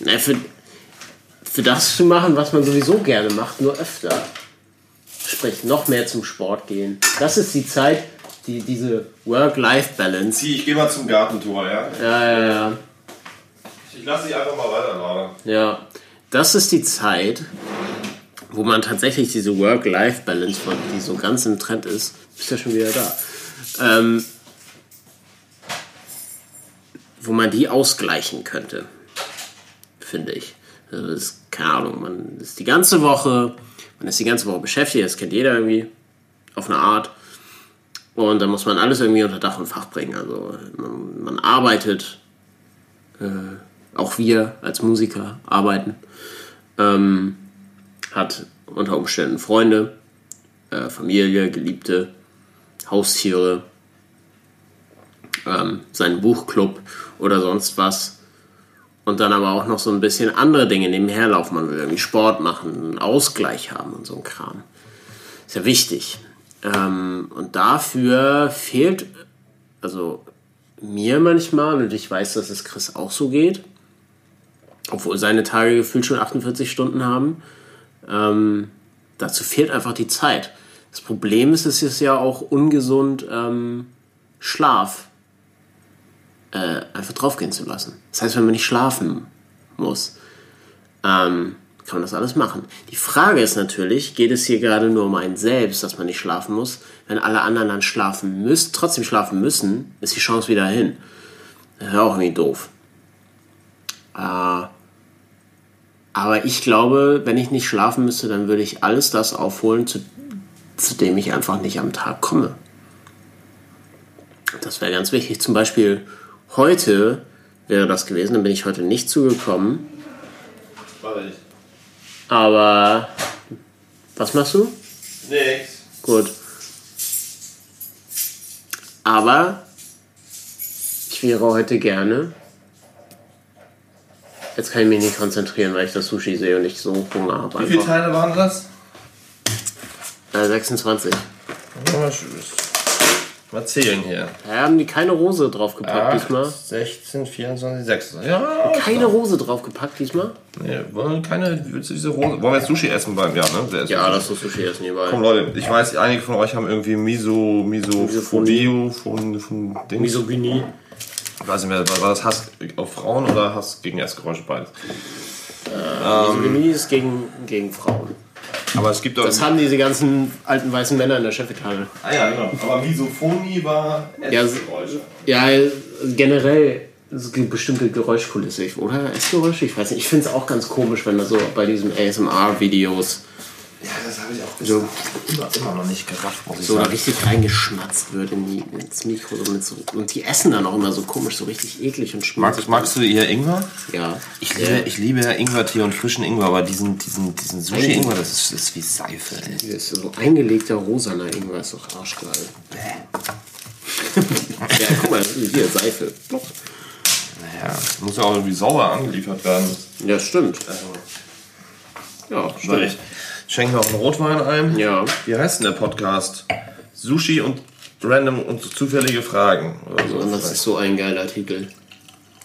[SPEAKER 2] na, für, für das zu machen, was man sowieso gerne macht, nur öfter. Sprich, noch mehr zum Sport gehen. Das ist die Zeit, die, diese Work-Life-Balance.
[SPEAKER 3] Ich geh mal zum Gartentor, ja?
[SPEAKER 2] Ja, ja, ja.
[SPEAKER 3] Ich lasse dich einfach mal weiterlabern.
[SPEAKER 2] Ja, das ist die Zeit, wo man tatsächlich diese Work-Life-Balance, die so ganz im Trend ist, ist ja schon wieder da, ähm, wo man die ausgleichen könnte, finde ich. Also das ist, keine Ahnung, man ist die ganze Woche, man ist die ganze Woche beschäftigt, das kennt jeder irgendwie, auf eine Art. Und dann muss man alles irgendwie unter Dach und Fach bringen. Also man, man arbeitet, auch wir als Musiker arbeiten, ähm, hat unter Umständen Freunde, äh, Familie, Geliebte, Haustiere, ähm, seinen Buchclub oder sonst was. Und dann aber auch noch so ein bisschen andere Dinge nebenher laufen. Man will irgendwie Sport machen, einen Ausgleich haben und so ein Kram. Ist ja wichtig. Ähm, und dafür fehlt, also mir manchmal, und ich weiß, dass es Chris auch so geht, obwohl seine Tage gefühlt schon 48 Stunden haben, ähm, dazu fehlt einfach die Zeit. Das Problem ist, es ist ja auch ungesund, ähm, Schlaf äh, einfach draufgehen zu lassen. Das heißt, wenn man nicht schlafen muss, ähm, kann man das alles machen. Die Frage ist natürlich, geht es hier gerade nur um einen selbst, dass man nicht schlafen muss? Wenn alle anderen dann schlafen müssen, trotzdem schlafen müssen, ist die Chance wieder hin. Das ist auch irgendwie doof. Äh, aber ich glaube, wenn ich nicht schlafen müsste, dann würde ich alles das aufholen, zu, zu dem ich einfach nicht am Tag komme. Das wäre ganz wichtig. Zum Beispiel heute wäre das gewesen, dann bin ich heute nicht zugekommen. Aber was machst du?
[SPEAKER 3] Nix.
[SPEAKER 2] Gut. Aber ich wäre heute gerne. Jetzt kann ich mich nicht konzentrieren, weil ich das Sushi sehe und ich so Hunger habe.
[SPEAKER 3] Wie viele. Teile waren das?
[SPEAKER 2] Äh, 26.
[SPEAKER 3] Mal, mal zählen hier.
[SPEAKER 2] Da haben die keine Rose draufgepackt diesmal.
[SPEAKER 3] 16, 24, 26. Ja,
[SPEAKER 2] Keine Rose draufgepackt diesmal?
[SPEAKER 3] Nee, wollen keine, willst du diese Rose? Wollen wir jetzt Sushi essen beim, ja, ne? Ist
[SPEAKER 2] Ja, das ist Sushi essen hierbei.
[SPEAKER 3] Komm Leute, ich weiß, einige von euch haben irgendwie Miso, Miso,
[SPEAKER 2] Misophonie.
[SPEAKER 3] von, von Dings.
[SPEAKER 2] Misogynie.
[SPEAKER 3] Ich weiß nicht mehr, war das Hass auf Frauen oder Hass gegen Essgeräusche beides?
[SPEAKER 2] Misogynie ist gegen, gegen Frauen.
[SPEAKER 3] Aber es gibt doch.
[SPEAKER 2] Das haben diese ganzen alten weißen Männer in der Chefetage.
[SPEAKER 3] ah ja, genau. Aber Misophonie war
[SPEAKER 2] Ja,
[SPEAKER 3] Essgeräusche.
[SPEAKER 2] Ja, generell so eine bestimmte Geräuschkulisse, oder? Essgeräusche? Ich weiß nicht. Ich finde es auch ganz komisch, wenn da so bei diesen ASMR-Videos
[SPEAKER 3] Ja, habe ich auch
[SPEAKER 2] so,
[SPEAKER 3] immer, immer noch nicht gerafft, muss ich
[SPEAKER 2] so da
[SPEAKER 3] sagen.
[SPEAKER 2] richtig reingeschmatzt wird in die, ins Mikro. So mit so, und die essen dann auch immer so komisch, so richtig eklig und schmutzig.
[SPEAKER 3] Magst, magst du ihr Ingwer?
[SPEAKER 2] Ja.
[SPEAKER 3] Ich liebe, ich liebe ja Ingwertee und frischen Ingwer, aber diesen, diesen, diesen Sushi-Ingwer, das ist, das ist wie Seife, ey.
[SPEAKER 2] Das ist so eingelegter rosaner Ingwer ist doch arschgeil. ja, guck mal, hier, Seife.
[SPEAKER 3] Ja, muss ja auch irgendwie sauber angeliefert werden.
[SPEAKER 2] Ja, stimmt. Ja,
[SPEAKER 3] So,
[SPEAKER 2] stimmt.
[SPEAKER 3] Ich schenke noch einen Rotwein ein.
[SPEAKER 2] Ja.
[SPEAKER 3] Wie heißt denn der Podcast? Sushi und random und zufällige Fragen. So.
[SPEAKER 2] Und das ist so ein geiler Titel.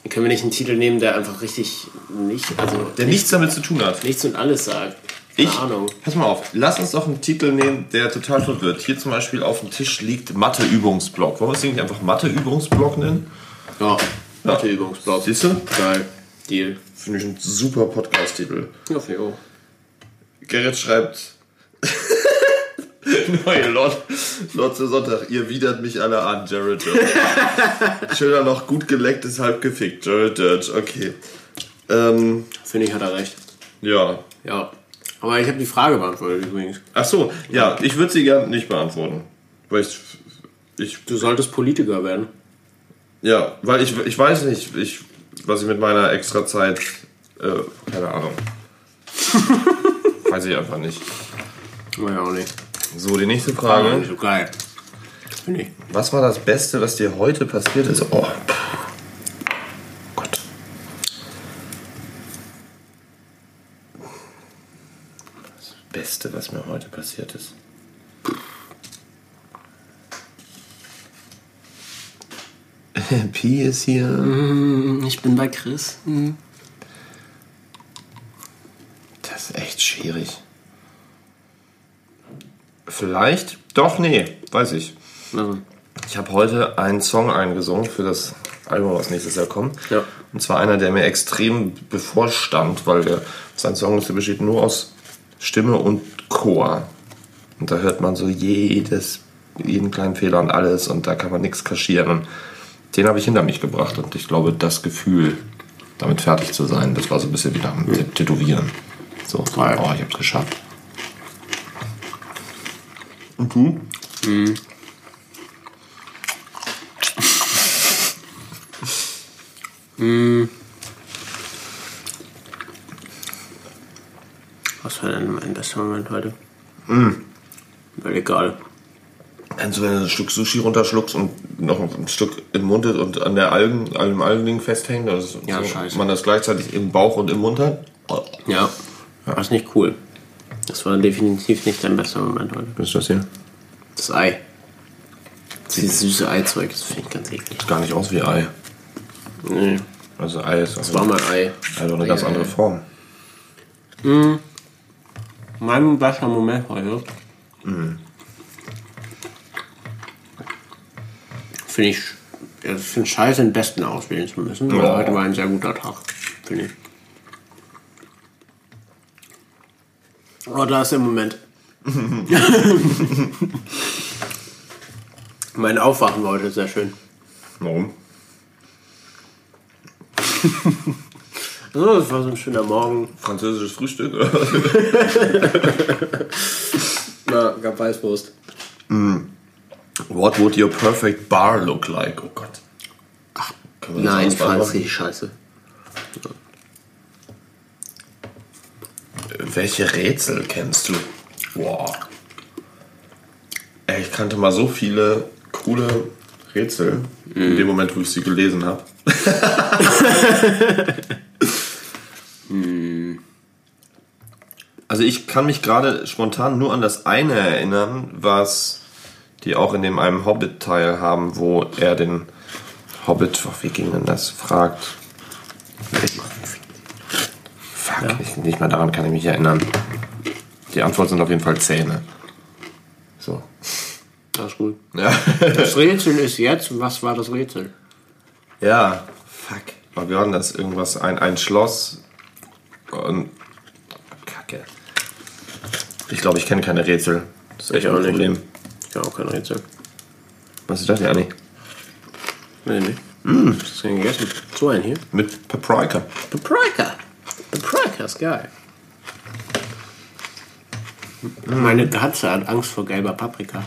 [SPEAKER 2] Können wir nicht einen Titel nehmen, der einfach richtig nicht, also
[SPEAKER 3] der nichts damit zu tun hat.
[SPEAKER 2] nichts und alles sagt? Keine
[SPEAKER 3] Ich,
[SPEAKER 2] Ahnung.
[SPEAKER 3] pass mal auf, lass uns doch einen Titel nehmen, der total flott wird. Hier zum Beispiel auf dem Tisch liegt Mathe-Übungsblock. Wollen wir es nicht einfach Mathe-Übungsblock nennen?
[SPEAKER 2] Ja, Mathe-Übungsblock.
[SPEAKER 3] Siehst du?
[SPEAKER 2] Geil. Deal.
[SPEAKER 3] Finde ich ein super Podcast-Titel.
[SPEAKER 2] Ja, finde ich auch.
[SPEAKER 3] Gerrit schreibt. Neue Lord, Lord zu Sonntag. Ihr widert mich alle an, Jared Dirge. Schöner noch gut gelecktes, halb gefickt. Jared Dirge, okay. Ähm,
[SPEAKER 2] Finde ich, hat er recht.
[SPEAKER 3] ja.
[SPEAKER 2] Ja. Aber ich habe die Frage beantwortet übrigens.
[SPEAKER 3] Ach so, ja, ich würde sie gerne nicht beantworten. Weil ich, ich
[SPEAKER 2] Du solltest Politiker werden.
[SPEAKER 3] ja, weil ich, ich weiß nicht, ich, was ich mit meiner extra Zeit, äh, keine Ahnung. weiß ich einfach nicht.
[SPEAKER 2] Naja, auch nicht.
[SPEAKER 3] So, die nächste Frage.
[SPEAKER 2] nicht so geil. Finde ich.
[SPEAKER 3] Was war das Beste, was dir heute passiert ist? Oh. Gott. Das Beste, was mir heute passiert ist. Pi ist hier.
[SPEAKER 2] Ich bin bei Chris.
[SPEAKER 3] Das ist echt schwierig. Vielleicht? Doch, nee, weiß ich.
[SPEAKER 2] Also,
[SPEAKER 3] Ich habe heute einen Song eingesungen für das Album, was nächstes Jahr kommt.
[SPEAKER 2] Ja.
[SPEAKER 3] Und zwar einer, der mir extrem bevorstand, weil der, sein Songliste besteht nur aus Stimme und Chor. Und da hört man so jedes, jeden kleinen Fehler und alles und da kann man nichts kaschieren. Und den habe ich hinter mich gebracht und ich glaube, das Gefühl, damit fertig zu sein, das war so ein bisschen wie nach dem Tätowieren. So, oh,
[SPEAKER 2] Ja.
[SPEAKER 3] ich habe es geschafft. Und du?
[SPEAKER 2] was war denn mein bester Moment heute? Weil egal.
[SPEAKER 3] Du, wenn du ein Stück Sushi runterschluckst und noch ein Stück im Mund ist und an der Algen, an dem Algending festhängt, dass
[SPEAKER 2] Ja,
[SPEAKER 3] so,
[SPEAKER 2] scheiße.
[SPEAKER 3] man das gleichzeitig im Bauch und im Mund hat? Oh,
[SPEAKER 2] Ja. Das ist nicht cool. Das war definitiv nicht dein bester Moment heute.
[SPEAKER 3] was ist das hier?
[SPEAKER 2] Das Ei. Dieses süße Eizeug, das finde ich ganz eklig.
[SPEAKER 3] Sieht gar nicht aus wie Ei.
[SPEAKER 2] Nee,
[SPEAKER 3] Also Ei ist
[SPEAKER 2] das war mal Ei.
[SPEAKER 3] also eine ganz
[SPEAKER 2] Ei,
[SPEAKER 3] andere
[SPEAKER 2] Ei.
[SPEAKER 3] Form.
[SPEAKER 2] Mein bester Moment heute. Finde ich, ich finde scheiße, den besten auswählen zu müssen. Aber heute war ein sehr guter Tag, finde ich. Oh, da ist der Moment. mein Aufwachen war heute sehr schön.
[SPEAKER 3] Warum?
[SPEAKER 2] Oh, das war so ein schöner Morgen.
[SPEAKER 3] Französisches Frühstück?
[SPEAKER 2] Na, gab Weißwurst.
[SPEAKER 3] What would your perfect bar look like? Oh Gott. Das
[SPEAKER 2] Nein, ich fand es richtig scheiße.
[SPEAKER 3] Welche Rätsel kennst du? Boah. Ey, ich kannte mal so viele coole Rätsel in dem Moment, wo ich sie gelesen habe. Also ich kann mich gerade spontan nur an das eine erinnern, was die auch in dem einem Hobbit-Teil haben, wo er den Hobbit, wie ging denn das, fragt. Fuck, nicht, nicht mal daran kann ich mich erinnern. Die Antwort sind auf jeden Fall Zähne. So.
[SPEAKER 2] Das ist gut.
[SPEAKER 3] Ja.
[SPEAKER 2] Das Rätsel ist jetzt, was war das Rätsel?
[SPEAKER 3] ja, fuck. Aber wir hatten das irgendwas, ein, ein Schloss und. Kacke. Ich glaube, ich kenne keine Rätsel. Das ist echt
[SPEAKER 2] Ich auch
[SPEAKER 3] ein
[SPEAKER 2] nicht.
[SPEAKER 3] Problem.
[SPEAKER 2] Ich kann auch kein Rätsel.
[SPEAKER 3] Was ist das ja nicht?
[SPEAKER 2] Nee, nee. Mm. Hast du denn gegessen? So ein hier.
[SPEAKER 3] Mit Paprika.
[SPEAKER 2] Paprika. Paprika ist geil. Meine Katze hat Angst vor gelber Paprika.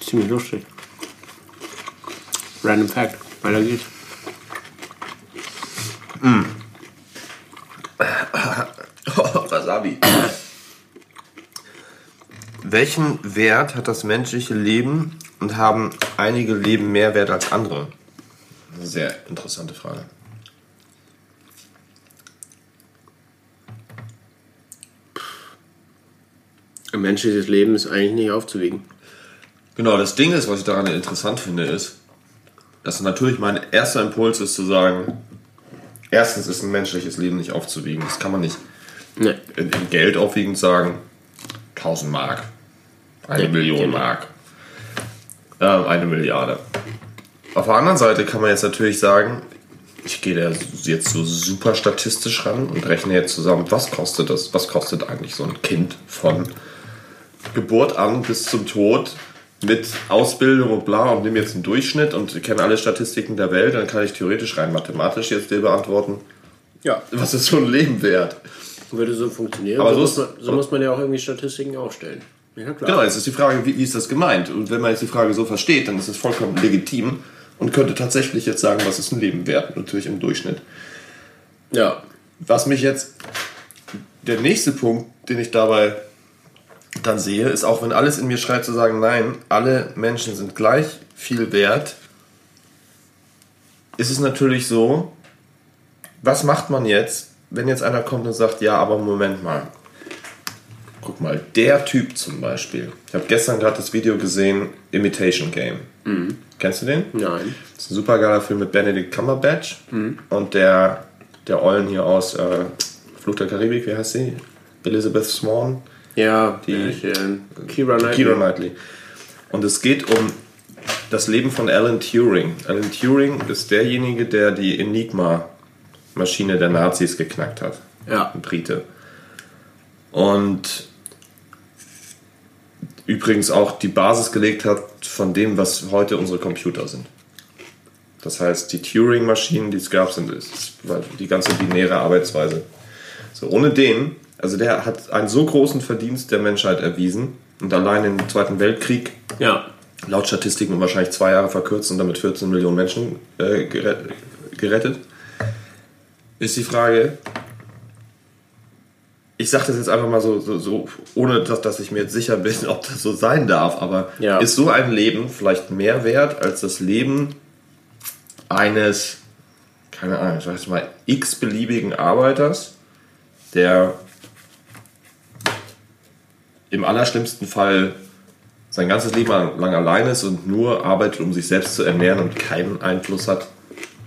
[SPEAKER 2] Ziemlich lustig. Random Fact. Weiter geht's.
[SPEAKER 3] Wasabi. Welchen Wert hat das menschliche Leben und haben einige Leben mehr Wert als andere? Sehr interessante Frage.
[SPEAKER 2] Ein menschliches Leben ist eigentlich nicht aufzuwiegen.
[SPEAKER 3] Genau, das Ding ist, was ich daran interessant finde, ist, dass natürlich mein erster Impuls ist zu sagen, erstens ist ein menschliches Leben nicht aufzuwiegen. Das kann man nicht
[SPEAKER 2] Nee.
[SPEAKER 3] in, in Geld aufwiegend sagen, 1000 Mark, eine
[SPEAKER 2] Ja,
[SPEAKER 3] Million
[SPEAKER 2] genau.
[SPEAKER 3] Mark, ähm, eine Milliarde. Auf der anderen Seite kann man jetzt natürlich sagen, ich gehe da jetzt so super statistisch ran und rechne jetzt zusammen, was kostet das, was kostet eigentlich so ein Kind von Geburt an bis zum Tod mit Ausbildung und bla und nehme jetzt einen Durchschnitt und kenne alle Statistiken der Welt, dann kann ich theoretisch rein mathematisch jetzt dir beantworten,
[SPEAKER 2] Ja.
[SPEAKER 3] was ist so ein Leben wert?
[SPEAKER 2] Würde so funktionieren.
[SPEAKER 3] Aber
[SPEAKER 2] so, muss man, so muss man ja auch irgendwie Statistiken aufstellen. Ja, klar.
[SPEAKER 3] Genau, jetzt ist die Frage, wie, wie ist das gemeint? Und wenn man jetzt die Frage so versteht, dann ist es vollkommen legitim und könnte tatsächlich jetzt sagen, was ist ein Leben wert? Natürlich im Durchschnitt.
[SPEAKER 2] Ja.
[SPEAKER 3] Was mich jetzt, der nächste Punkt, den ich dabei dann sehe, ist auch, wenn alles in mir schreit zu sagen, nein, alle Menschen sind gleich viel wert, ist es natürlich so, was macht man jetzt, wenn jetzt einer kommt und sagt, ja, aber Moment mal. Guck mal, der Typ zum Beispiel. Ich habe gestern gerade das Video gesehen, Imitation Game. Kennst du den?
[SPEAKER 2] Nein.
[SPEAKER 3] Das ist ein super geiler Film mit Benedict Cumberbatch und der, der Eulen hier aus äh, Fluch der Karibik, wie heißt sie? Elizabeth Swan,
[SPEAKER 2] Ja,
[SPEAKER 3] Die-
[SPEAKER 2] ich, äh, Kira Knightley.
[SPEAKER 3] Keira Knightley. Und es geht um das Leben von Alan Turing. Alan Turing ist derjenige, der die Enigma-Maschine der Nazis geknackt hat.
[SPEAKER 2] Ja.
[SPEAKER 3] Ein Brite. Und übrigens auch die Basis gelegt hat von dem, was heute unsere Computer sind. Das heißt, die Turing-Maschinen, die es gab, sind die ganze binäre Arbeitsweise. So, ohne den, also der hat einen so großen Verdienst der Menschheit erwiesen und allein im Zweiten Weltkrieg
[SPEAKER 2] Ja.
[SPEAKER 3] laut Statistiken wahrscheinlich zwei Jahre verkürzt und damit 14 Millionen Menschen äh, gere- gerettet, ist die Frage, ich sage das jetzt einfach mal so, so, so ohne dass, dass ich mir jetzt sicher bin, ob das so sein darf, aber
[SPEAKER 2] Ja.
[SPEAKER 3] ist so ein Leben vielleicht mehr wert als das Leben eines, keine Ahnung, ich sag mal, x-beliebigen Arbeiters, der im allerschlimmsten Fall sein ganzes Leben lang allein ist und nur arbeitet, um sich selbst zu ernähren und keinen Einfluss hat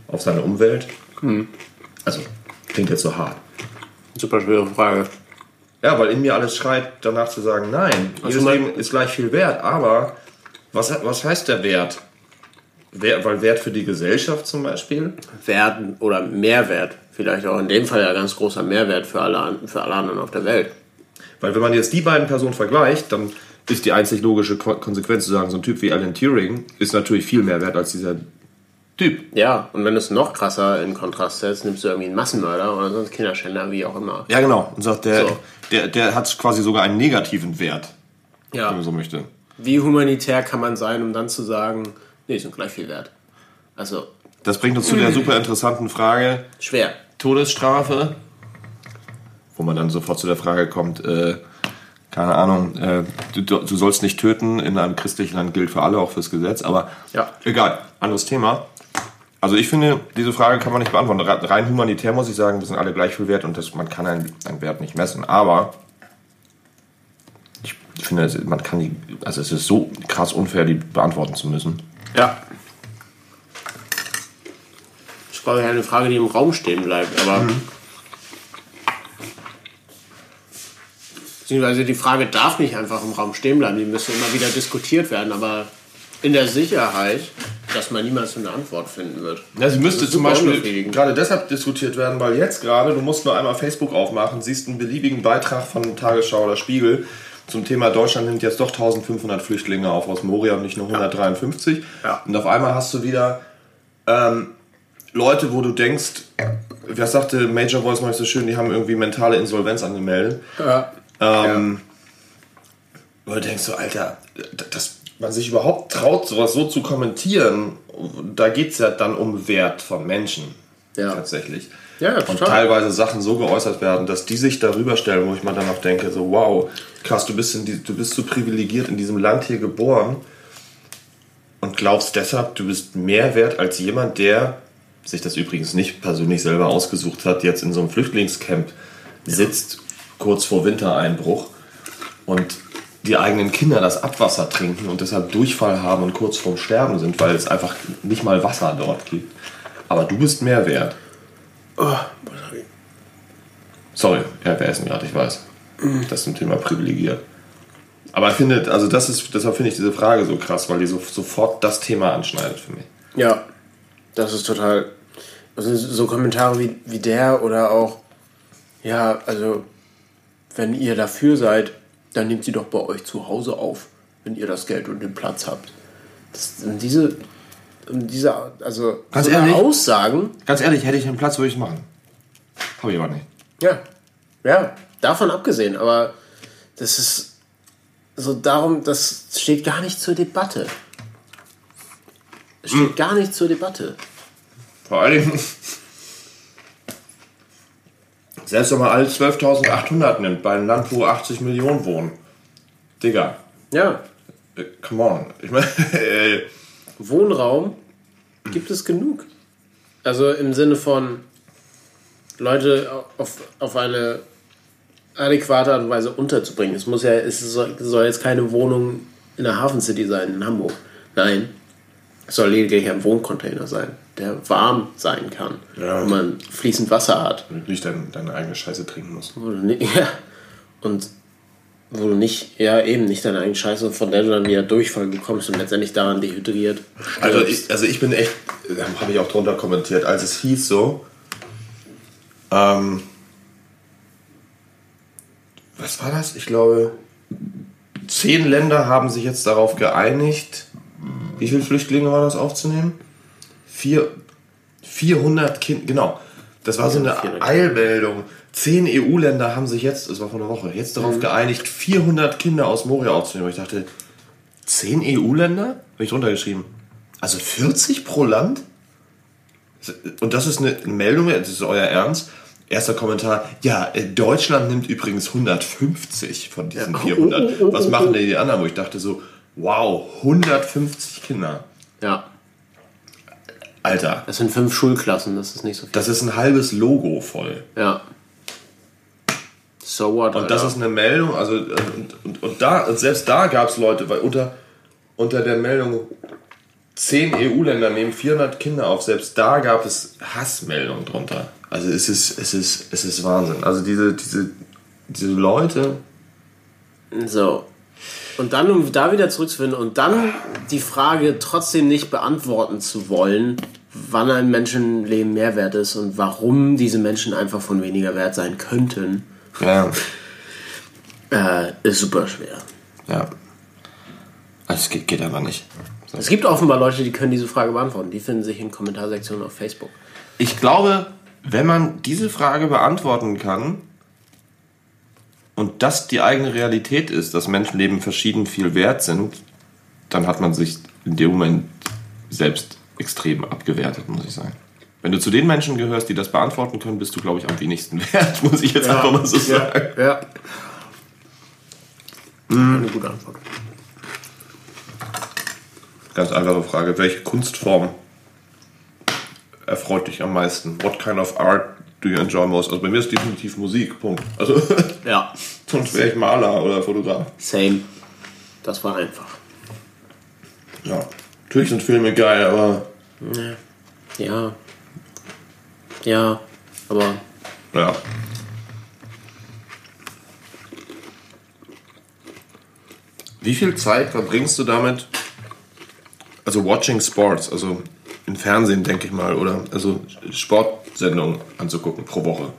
[SPEAKER 3] auf seine Umwelt? Also, klingt jetzt so hart.
[SPEAKER 2] Super schwere Frage.
[SPEAKER 3] Ja, weil in mir alles schreit, danach zu sagen, nein, jedes
[SPEAKER 2] mein-
[SPEAKER 3] Leben ist gleich viel wert. Aber was, was heißt der Wert? Wer, weil Wert für die Gesellschaft zum Beispiel?
[SPEAKER 2] Wert oder Mehrwert. Vielleicht auch in dem Fall ja ganz großer Mehrwert für alle, für alle anderen auf der Welt.
[SPEAKER 3] Weil wenn man jetzt die beiden Personen vergleicht, dann ist die einzig logische Ko- Konsequenz zu sagen, so ein Typ wie Alan Turing ist natürlich viel mehr wert als dieser Typ.
[SPEAKER 2] Ja, und wenn du es noch krasser in Kontrast setzt, nimmst du irgendwie einen Massenmörder oder sonst Kinderschänder, wie auch immer.
[SPEAKER 3] Ja, genau. Und sagt, der,
[SPEAKER 2] So.
[SPEAKER 3] der, der hat quasi sogar einen negativen Wert, wenn
[SPEAKER 2] Ja.
[SPEAKER 3] man so möchte.
[SPEAKER 2] Wie humanitär kann man sein, um dann zu sagen, nee, die sind gleich viel wert? Also,
[SPEAKER 3] Das bringt uns zu der super interessanten Frage,
[SPEAKER 2] schwer.
[SPEAKER 3] Todesstrafe, wo man dann sofort zu der Frage kommt, äh, keine Ahnung, äh, du, du sollst nicht töten, in einem christlichen Land gilt für alle, auch fürs Gesetz, aber
[SPEAKER 2] Ja.
[SPEAKER 3] egal, anderes Thema. Also ich finde, diese Frage kann man nicht beantworten. Re- Rein humanitär muss ich sagen, wir sind alle gleich viel wert und das, man kann einen, einen Wert nicht messen. Aber ich finde, man kann die, also es ist so krass unfair, die beantworten zu müssen.
[SPEAKER 2] Ja. Das ist, glaube ich, eine Frage, die im Raum stehen bleibt, aber. Beziehungsweise die Frage darf nicht einfach im Raum stehen bleiben, die müsste immer wieder diskutiert werden, aber in der Sicherheit, dass man niemals eine Antwort finden wird.
[SPEAKER 3] Ja, sie müsste zum Beispiel gerade deshalb diskutiert werden, weil jetzt gerade, du musst nur einmal Facebook aufmachen, siehst einen beliebigen Beitrag von Tagesschau oder Spiegel zum Thema Deutschland nimmt jetzt doch 1500 Flüchtlinge auf aus Moria und nicht nur 153.
[SPEAKER 2] Ja.
[SPEAKER 3] Und auf einmal hast du wieder ähm, Leute, wo du denkst, wer sagte Major Voice noch nicht so schön, die haben irgendwie mentale Insolvenz angemeldet.
[SPEAKER 2] Ja.
[SPEAKER 3] Ähm, Wo du denkst so, Alter, dass man sich überhaupt traut, sowas so zu kommentieren, da geht es ja dann um Wert von Menschen.
[SPEAKER 2] Ja.
[SPEAKER 3] Tatsächlich.
[SPEAKER 2] Ja,
[SPEAKER 3] Und
[SPEAKER 2] total.
[SPEAKER 3] teilweise Sachen so geäußert werden, dass die sich darüber stellen, wo ich mir dann auch denke, so wow, krass, du bist, in die, du bist so privilegiert in diesem Land hier geboren und glaubst deshalb, du bist mehr wert als jemand, der sich das übrigens nicht persönlich selber ausgesucht hat, jetzt in so einem Flüchtlingscamp sitzt, kurz vor Wintereinbruch und die eigenen Kinder das Abwasser trinken und deshalb Durchfall haben und kurz vorm Sterben sind, weil es einfach nicht mal Wasser dort gibt. Aber du bist mehr wert. Sorry, ja, wer ist denn gerade, ich weiß. Das zum Thema privilegiert. Aber ich finde, also das ist, deshalb finde ich diese Frage so krass, weil die so, sofort das Thema anschneidet für mich.
[SPEAKER 2] Ja, das ist total. Also so Kommentare wie, wie der oder auch, ja, also, wenn ihr dafür seid, dann nehmt sie doch bei euch zu Hause auf, wenn ihr das Geld und den Platz habt. Das, diese, diese, also,
[SPEAKER 3] Ganz
[SPEAKER 2] so
[SPEAKER 3] ehrlich?
[SPEAKER 2] Aussagen,
[SPEAKER 3] Ganz ehrlich, hätte ich einen Platz, würde ich es machen. Habe ich aber nicht.
[SPEAKER 2] ja, ja, davon abgesehen, aber das ist so darum, das steht gar nicht zur Debatte. Es steht gar nicht zur Debatte.
[SPEAKER 3] Vor Dingen, selbst wenn man alle 12.800 nimmt, bei einem Land, wo 80 Millionen wohnen. Digga,
[SPEAKER 2] Ja,
[SPEAKER 3] äh, come on. Ich meine, äh,
[SPEAKER 2] Wohnraum gibt es genug. Also im Sinne von Leute auf, auf eine adäquate Art und Weise unterzubringen. Es muss ja, es soll, soll jetzt keine Wohnung in der Hafen City sein, in Hamburg. Nein, es soll lediglich ein Wohncontainer sein, der warm sein kann,
[SPEAKER 3] Ja.
[SPEAKER 2] wo man fließend Wasser hat.
[SPEAKER 3] wenn du nicht dein, deine eigene Scheiße trinken musst.
[SPEAKER 2] Wo du nicht, ja, und wo du nicht, ja eben nicht deine eigene Scheiße, von der du dann wieder Durchfall bekommst und letztendlich daran dehydriert.
[SPEAKER 3] Also ich, also ich bin echt, habe ich auch drunter kommentiert, als es hieß so, ähm, was war das? Ich glaube, zehn Länder haben sich jetzt darauf geeinigt, wie viele Flüchtlinge war das aufzunehmen? Vier, 400 Kinder, genau. Das war so eine
[SPEAKER 2] 400.
[SPEAKER 3] Eilmeldung. Zehn EU-Länder haben sich jetzt, das war vor einer Woche, jetzt darauf geeinigt, 400 Kinder aus Moria aufzunehmen. Ich dachte, 10 EU-Länder? Habe ich drunter geschrieben. Also 40 pro Land? Und das ist eine Meldung, das ist euer Ernst. Erster Kommentar, ja, äh, Deutschland nimmt übrigens 150 von diesen 400. Was machen denn die anderen? Wo ich dachte so, wow, 150 Kinder.
[SPEAKER 2] Ja,
[SPEAKER 3] Alter,
[SPEAKER 2] das sind fünf Schulklassen, das ist nicht so viel.
[SPEAKER 3] das ist ein halbes Logo voll.
[SPEAKER 2] Ja. So what?
[SPEAKER 3] Und das ist eine Meldung, also und, und, und da, selbst da gab es Leute, weil unter, unter der Meldung 10 EU-Länder nehmen 400 Kinder auf, selbst da gab es Hassmeldungen drunter. Also es ist, es ist, es ist Wahnsinn. Also diese, diese, diese Leute,
[SPEAKER 2] So. Und dann, um da wieder zurückzufinden und dann die Frage trotzdem nicht beantworten zu wollen, wann ein Menschenleben mehr wert ist und warum diese Menschen einfach von weniger Wert sein könnten,
[SPEAKER 3] ja,
[SPEAKER 2] äh, ist super schwer.
[SPEAKER 3] ja. Also es geht, geht aber nicht.
[SPEAKER 2] Es gibt offenbar Leute, die können diese Frage beantworten. Die finden sich in Kommentarsektionen auf Facebook.
[SPEAKER 3] Ich glaube, wenn man diese Frage beantworten kann und das die eigene Realität ist, dass Menschenleben verschieden viel wert sind, dann hat man sich in dem Moment selbst extrem abgewertet, muss ich sagen. Wenn du zu den Menschen gehörst, die das beantworten können, bist du, glaube ich, am wenigsten wert, muss ich jetzt einfach mal so sagen.
[SPEAKER 2] Ja. Eine gute Antwort.
[SPEAKER 3] Ganz einfache Frage. Welche Kunstform erfreut dich am meisten? What kind of art do you enjoy most? Also bei mir ist definitiv Musik, Punkt. Also
[SPEAKER 2] Ja.
[SPEAKER 3] sonst wäre ich Maler oder Fotograf.
[SPEAKER 2] Same. Das war einfach.
[SPEAKER 3] Ja. Natürlich sind Filme geil, aber
[SPEAKER 2] Ja. Ja. Aber
[SPEAKER 3] ja. Wie viel Zeit verbringst du damit? Also watching Sports, also im Fernsehen, denke ich mal, oder also Sportsendungen anzugucken pro Woche.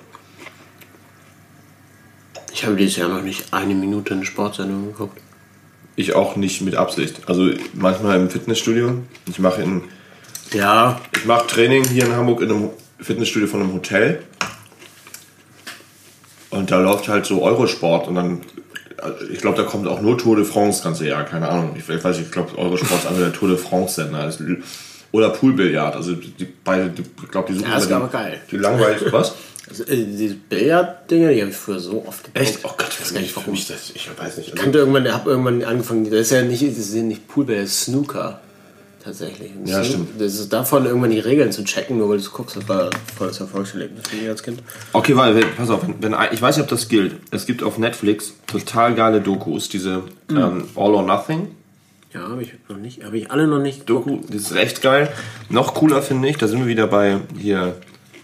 [SPEAKER 2] ich habe dieses Jahr noch nicht eine Minute eine Sportsendung geguckt.
[SPEAKER 3] Ich auch nicht mit Absicht. Also manchmal im Fitnessstudio. Ich mache in
[SPEAKER 2] Ja.
[SPEAKER 3] ich mache Training hier in Hamburg in einem Fitnessstudio von einem Hotel. Und da läuft halt so Eurosport und dann also ich glaube, da kommt auch nur Tour de France das ganze Jahr, keine Ahnung. Ich, weiß nicht, ich glaube, Eurosport ist einer der Tour de France Sender. Das- Oder Poolbillard. Also die beide, die, ich glaube, die suchen
[SPEAKER 2] Ja, ist
[SPEAKER 3] immer
[SPEAKER 2] aber geil.
[SPEAKER 3] Die langweilig. Was?
[SPEAKER 2] Also, äh, diese Billard-Dinger, die habe ich früher so oft geguckt.
[SPEAKER 3] Echt? Oh Gott,
[SPEAKER 2] ich weiß gar nicht warum.
[SPEAKER 3] Ich, das, ich weiß nicht.
[SPEAKER 2] Ich
[SPEAKER 3] Also,
[SPEAKER 2] kannte irgendwann, habe irgendwann angefangen, das ist ja nicht, das ist ja nicht Poolball, das ist Snooker. Tatsächlich. Und
[SPEAKER 3] Ja, stimmt.
[SPEAKER 2] Das ist davon irgendwann die Regeln zu checken, nur weil du guckst, das war voll das Erfolgserlebnis für mich als Kind.
[SPEAKER 3] okay, weil, pass auf, wenn, wenn, ich weiß nicht, ob das gilt. Es gibt auf Netflix total geile Dokus, diese ähm, All or Nothing.
[SPEAKER 2] Ja, habe ich noch nicht, habe ich alle noch nicht geguckt.
[SPEAKER 3] Doku, das ist recht geil. Noch cooler finde ich, da sind wir wieder bei hier,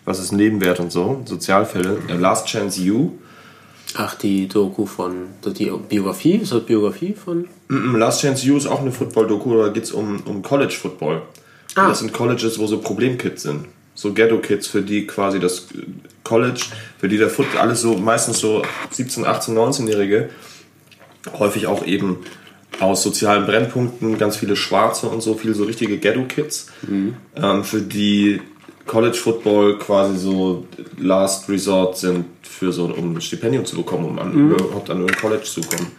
[SPEAKER 3] was ist Nebenwert und so, Sozialfälle. äh, Last Chance You.
[SPEAKER 2] Ach, die Doku von, die Biografie, ist das Biografie von?
[SPEAKER 3] Mm, Last Chance You ist auch eine Football-Doku, da geht es um, um College-Football.
[SPEAKER 2] Ah.
[SPEAKER 3] Das sind Colleges, wo so Problemkids sind. So Ghetto-Kids, für die quasi das College, für die der Football, alles so, meistens so 17, 18, 19-Jährige, häufig auch eben aus sozialen Brennpunkten, ganz viele Schwarze und so, viele so richtige Ghetto-Kids, ähm, für die College Football quasi so Last Resort sind, für so, um ein Stipendium zu bekommen, um an, überhaupt an ein College zu kommen.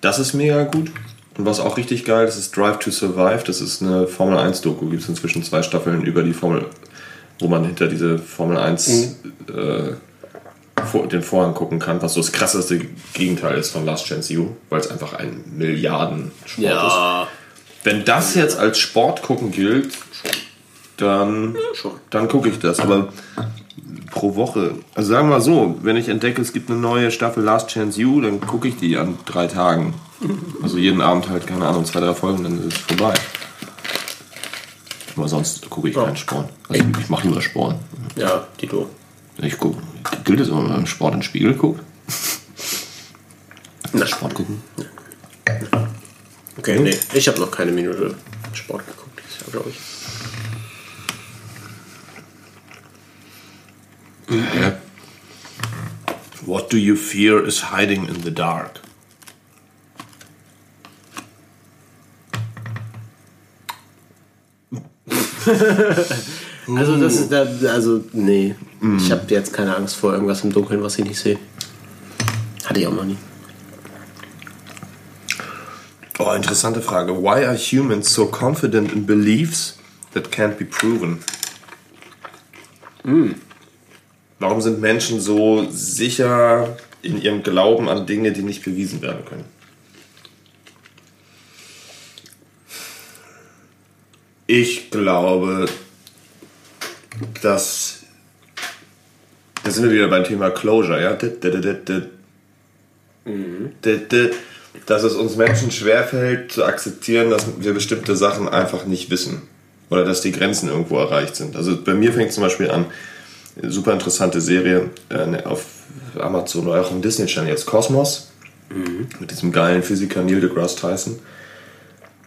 [SPEAKER 3] Das ist mega gut. Und was auch richtig geil ist, ist Drive to Survive. Das ist eine Formel 1 Doku. Gibt es inzwischen zwei Staffeln über die Formel, wo man hinter diese Formel 1 äh, vor, den Vorhang gucken kann, was so das krasseste Gegenteil ist von Last Chance You, weil es einfach ein Milliarden-Sport ist. Wenn das jetzt als Sport gucken gilt, dann, dann gucke ich das. Aber pro Woche, also sagen wir mal so, wenn ich entdecke, es gibt eine neue Staffel Last Chance You, dann gucke ich die an drei Tagen. Also jeden Abend halt, keine Ahnung, zwei, drei Folgen, dann ist es vorbei. Aber sonst gucke ich keinen Sport. Also ich mache lieber Sport.
[SPEAKER 2] Ja, Tito.
[SPEAKER 3] Ich gucke. Gilt es, wenn man Sport in den Spiegel guckt? Na, Sport gucken?
[SPEAKER 2] Okay, nee, ich habe noch keine Minute Sport geguckt dieses Jahr, glaube ich.
[SPEAKER 3] What do you fear is hiding in the dark?
[SPEAKER 2] Also das ist da, also nee, ich habe jetzt keine Angst vor irgendwas im Dunkeln, was ich nicht sehe. Hatte ich auch noch nie.
[SPEAKER 3] Oh, interessante Frage. Why are humans so confident in beliefs that can't be proven? Warum sind Menschen so sicher in ihrem Glauben an Dinge, die nicht bewiesen werden können? Ich glaube, dass. Da sind wir wieder beim Thema Closure, ja? De, dass es uns Menschen schwerfällt zu akzeptieren, dass wir bestimmte Sachen einfach nicht wissen. Oder dass die Grenzen irgendwo erreicht sind. Also bei mir fängt zum Beispiel an, super interessante Serie äh, auf Amazon oder auch im Disney Channel jetzt Kosmos mit diesem geilen Physiker Neil deGrasse Tyson.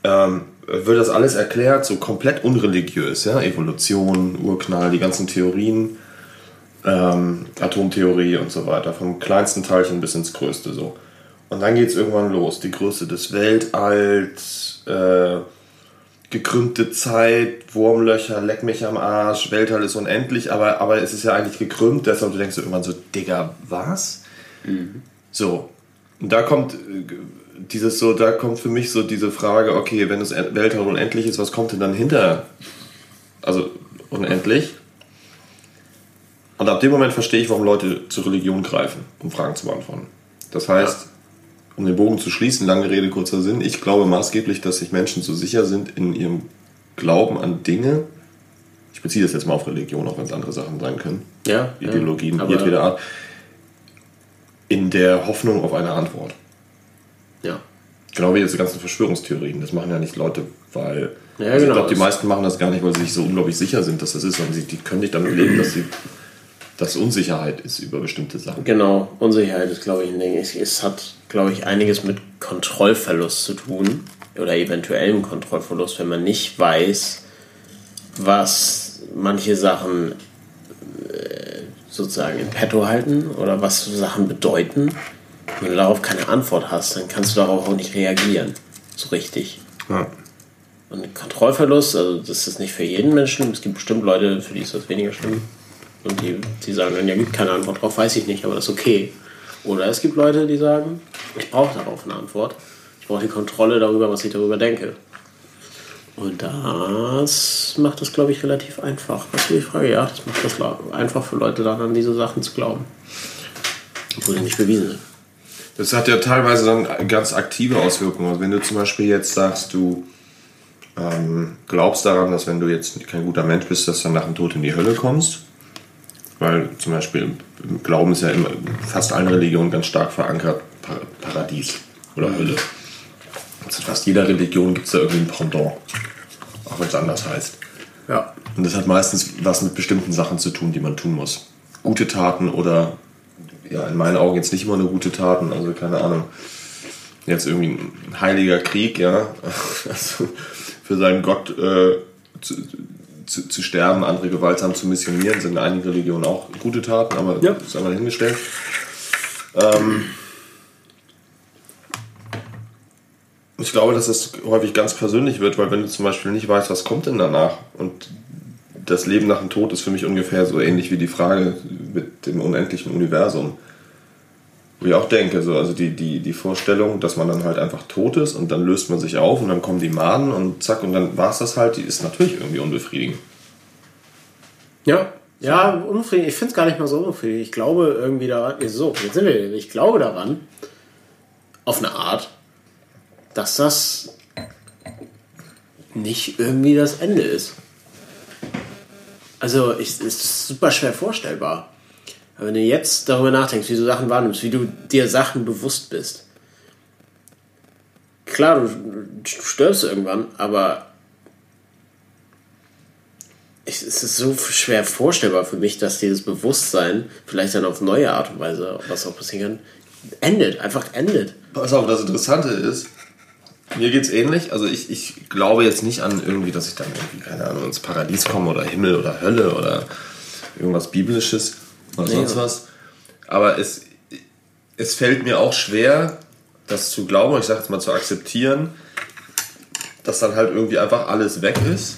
[SPEAKER 3] Ähm, wird das alles erklärt, so komplett unreligiös, ja, Evolution, Urknall, die ganzen Theorien, ähm, Atomtheorie und so weiter, vom kleinsten Teilchen bis ins größte so. Und dann geht es irgendwann los, die Größe des Weltalls, äh, gekrümmte Zeit, Wurmlöcher, leck mich am Arsch, Weltall ist unendlich, aber, aber es ist ja eigentlich gekrümmt, deshalb du denkst du irgendwann so, Digga, was? So. Und da kommt äh, dieses so, da kommt für mich so diese Frage, okay, wenn das Weltall unendlich ist, was kommt denn dann hinter? Also unendlich. Und ab dem Moment verstehe ich, warum Leute zur Religion greifen, um Fragen zu beantworten. Das heißt, um den Bogen zu schließen, lange Rede, kurzer Sinn, ich glaube maßgeblich, dass sich Menschen so sicher sind in ihrem Glauben an Dinge. Ich beziehe das jetzt mal auf Religion, auch wenn es andere Sachen sein können.
[SPEAKER 2] Ja,
[SPEAKER 3] Ideologien,
[SPEAKER 2] ja,
[SPEAKER 3] jedweder Art. In der Hoffnung auf eine Antwort.
[SPEAKER 2] Ja.
[SPEAKER 3] Genau wie diese ganzen Verschwörungstheorien. Das machen ja nicht Leute, weil.
[SPEAKER 2] Ja,
[SPEAKER 3] also
[SPEAKER 2] genau.
[SPEAKER 3] Ich glaube, die meisten machen das gar nicht, weil sie sich so unglaublich sicher sind, dass das ist, sondern sie die können nicht damit leben, dass sie dass Unsicherheit ist über bestimmte Sachen.
[SPEAKER 2] Genau, Unsicherheit ist, glaube ich, ein Ding. Es, es hat, glaube ich, einiges mit Kontrollverlust zu tun oder eventuellem Kontrollverlust, wenn man nicht weiß, was manche Sachen äh, sozusagen in petto halten oder was Sachen bedeuten. Wenn du darauf keine Antwort hast, dann kannst du darauf auch nicht reagieren. So richtig.
[SPEAKER 3] Ja.
[SPEAKER 2] Und Kontrollverlust, also das ist nicht für jeden Menschen. Es gibt bestimmt Leute, für die ist das weniger schlimm. Und die, die sagen dann, ja, gibt keine Antwort drauf, weiß ich nicht, aber das ist okay. Oder es gibt Leute, die sagen, ich brauche darauf eine Antwort. Ich brauche die Kontrolle darüber, was ich darüber denke. Und das macht es, glaube ich, relativ einfach. Was ist die Frage? Ja, das macht das einfach für Leute dann an diese Sachen zu glauben. Obwohl sie nicht bewiesen sind.
[SPEAKER 3] Das hat ja teilweise dann ganz aktive Auswirkungen. Also wenn du zum Beispiel jetzt sagst, du ähm, glaubst daran, dass wenn du jetzt kein guter Mensch bist, dass du dann nach dem Tod in die Hölle kommst. Weil zum Beispiel im Glauben ist ja in fast allen Religionen ganz stark verankert Pa- Paradies oder Hölle. Also in fast jeder Religion gibt es da irgendwie ein Pendant. Auch wenn es anders heißt.
[SPEAKER 2] Ja.
[SPEAKER 3] Und das hat meistens was mit bestimmten Sachen zu tun, die man tun muss. Gute Taten oder, ja, in meinen Augen jetzt nicht immer nur gute Taten, also keine Ahnung. Jetzt irgendwie ein heiliger Krieg, ja. Also für seinen Gott äh, zu, zu, zu sterben, andere gewaltsam zu missionieren, sind in einigen Religionen auch gute Taten, aber
[SPEAKER 2] Ja.
[SPEAKER 3] das ist einmal dahingestellt. Ähm, ich glaube, dass es häufig ganz persönlich wird, weil wenn du zum Beispiel nicht weißt, was kommt denn danach und das Leben nach dem Tod ist für mich ungefähr so ähnlich wie die Frage mit dem unendlichen Universum. Wo ich auch denke, so, also die, die, die Vorstellung, dass man dann halt einfach tot ist und dann löst man sich auf und dann kommen die Maden und zack und dann war es das halt, die ist natürlich irgendwie unbefriedigend.
[SPEAKER 2] Ja, ja, unbefriedigend. Ich finde es gar nicht mal so unbefriedigend. Ich glaube irgendwie daran, so, jetzt sind wir, ich glaube daran, auf eine Art, dass das nicht irgendwie das Ende ist. Also, es ist super schwer vorstellbar. Aber wenn du jetzt darüber nachdenkst, wie du Sachen wahrnimmst, wie du dir Sachen bewusst bist. Klar, du, stirbst irgendwann, aber es ist so schwer vorstellbar für mich, dass dieses Bewusstsein vielleicht dann auf neue Art und Weise, was auch passieren kann, endet, einfach endet.
[SPEAKER 3] Pass auf, das Interessante ist, mir geht's ähnlich. Also ich, ich glaube jetzt nicht an irgendwie, dass ich dann irgendwie, keine Ahnung, ins Paradies komme oder Himmel oder Hölle oder irgendwas Biblisches oder sonst
[SPEAKER 2] ja.
[SPEAKER 3] was. Aber es, es fällt mir auch schwer, das zu glauben, ich sage jetzt mal zu akzeptieren, dass dann halt irgendwie einfach alles weg ist,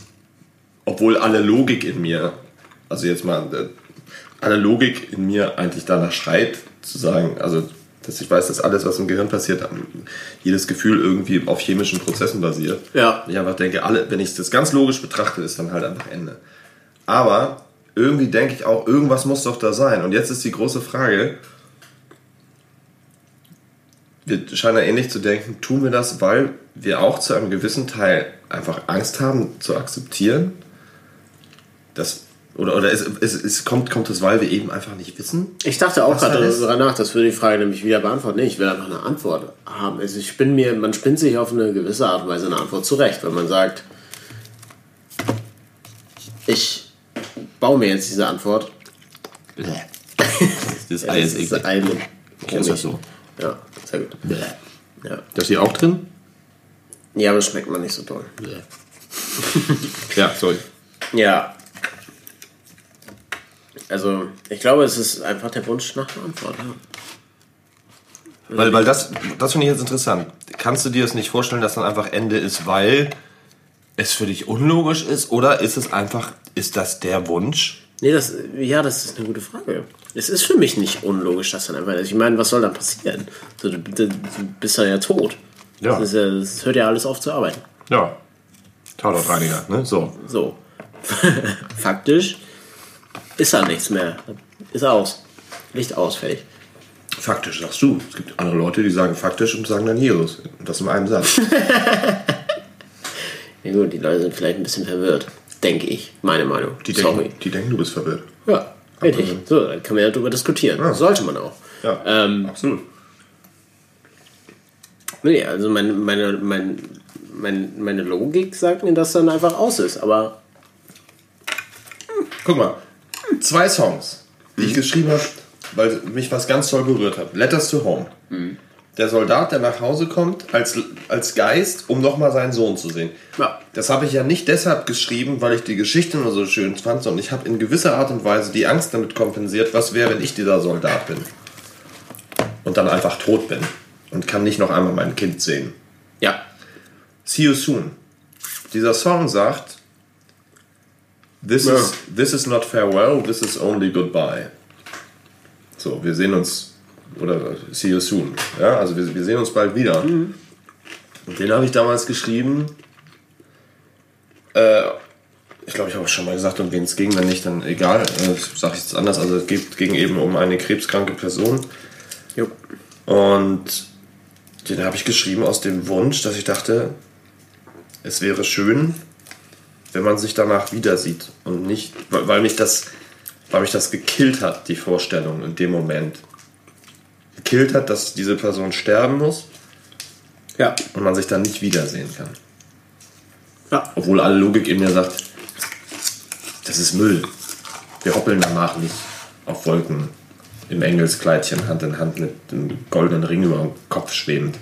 [SPEAKER 3] obwohl alle Logik in mir, also jetzt mal, äh, alle Logik in mir eigentlich danach schreit, zu sagen, also dass ich weiß, dass alles, was im Gehirn passiert, jedes Gefühl irgendwie auf chemischen Prozessen basiert.
[SPEAKER 2] Ja.
[SPEAKER 3] Ich einfach denke, alle, wenn ich das ganz logisch betrachte, ist dann halt einfach Ende. Aber irgendwie denke ich auch, irgendwas muss doch da sein. Und jetzt ist die große Frage, wir scheinen ja ähnlich zu denken, tun wir das, weil wir auch zu einem gewissen Teil einfach Angst haben zu akzeptieren, dass Oder, oder es, es, es kommt, kommt das, weil wir eben einfach nicht wissen?
[SPEAKER 2] Ich dachte auch
[SPEAKER 3] da
[SPEAKER 2] gerade darüber nach, das würde die Frage nämlich wieder beantworten. Nee, ich will einfach eine Antwort haben. Also ich bin mir, man spinnt sich auf eine gewisse Art und Weise eine Antwort zurecht, wenn man sagt, ich baue mir jetzt diese Antwort.
[SPEAKER 3] Das Ei ist
[SPEAKER 2] Es
[SPEAKER 3] eklig.
[SPEAKER 2] Ei mit
[SPEAKER 3] ist das
[SPEAKER 2] Honig. Ja, sehr gut. Ja.
[SPEAKER 3] Da ist hier auch drin?
[SPEAKER 2] ja, aber das schmeckt man nicht so toll.
[SPEAKER 3] Ja, sorry.
[SPEAKER 2] Ja. Also, ich glaube, es ist einfach der Wunsch nach einer Antwort. Ja.
[SPEAKER 3] Weil, weil das, das finde ich jetzt interessant. Kannst du dir das nicht vorstellen, dass dann einfach Ende ist, weil es für dich unlogisch ist? Oder ist es einfach, ist das der Wunsch?
[SPEAKER 2] Nee, das, ja, das ist eine gute Frage. Es ist für mich nicht unlogisch, dass dann einfach. Ich meine, was soll dann passieren? Du, du, du bist dann ja tot.
[SPEAKER 3] Ja.
[SPEAKER 2] Das, ist ja, das hört ja alles auf zu arbeiten.
[SPEAKER 3] Ja. Tatortreiniger, ne? So.
[SPEAKER 2] So. Faktisch ist da nichts mehr. Ist aus. Licht aus, fertig.
[SPEAKER 3] Faktisch sagst du. Es gibt andere Leute, die sagen faktisch und sagen dann Jesus. Und das in einem Satz.
[SPEAKER 2] Ja gut, die Leute sind vielleicht ein bisschen verwirrt. Denke ich. Meine Meinung.
[SPEAKER 3] Die denken, die denken, du bist verwirrt.
[SPEAKER 2] Ja, richtig. So, dann kann man ja darüber diskutieren. Sollte man auch.
[SPEAKER 3] Ja,
[SPEAKER 2] Ähm,
[SPEAKER 3] absolut.
[SPEAKER 2] Nee, also meine, meine, mein, mein, meine Logik sagt mir, dass dann einfach aus ist. Aber
[SPEAKER 3] Guck mal, zwei Songs, die ich geschrieben habe, weil mich was ganz toll berührt hat. Letters to Home. Der Soldat, der nach Hause kommt, als, als Geist, um nochmal seinen Sohn zu sehen.
[SPEAKER 2] Ja.
[SPEAKER 3] Das habe ich ja nicht deshalb geschrieben, weil ich die Geschichte nur so schön fand, sondern ich habe in gewisser Art und Weise die Angst damit kompensiert, was wäre, wenn ich dieser Soldat bin. Und dann einfach tot bin. Und kann nicht noch einmal mein Kind sehen.
[SPEAKER 2] ja,
[SPEAKER 3] See you soon. Dieser Song sagt, this,
[SPEAKER 2] Ja.
[SPEAKER 3] is, this is not farewell, this is only goodbye. So, wir sehen uns, oder see you soon. Ja, also wir, wir sehen uns bald wieder. Und den habe ich damals geschrieben. Äh, ich glaube, ich habe auch schon mal gesagt, um wen es ging, wenn nicht, dann egal. Äh, Sage ich jetzt anders. Also es geht, ging eben um eine krebskranke Person.
[SPEAKER 2] jo.
[SPEAKER 3] Und den habe ich geschrieben aus dem Wunsch, dass ich dachte, es wäre schön, wenn man sich danach wieder sieht. Und nicht, weil mich das, weil mich das gekillt hat, die Vorstellung in dem Moment. Gekillt hat, dass diese Person sterben muss
[SPEAKER 2] Ja.
[SPEAKER 3] und man sich dann nicht wiedersehen kann.
[SPEAKER 2] Ja.
[SPEAKER 3] Obwohl alle Logik in mir sagt, das ist Müll. Wir hoppeln danach nicht auf Wolken im Engelskleidchen Hand in Hand mit dem goldenen Ring über dem Kopf schwebend.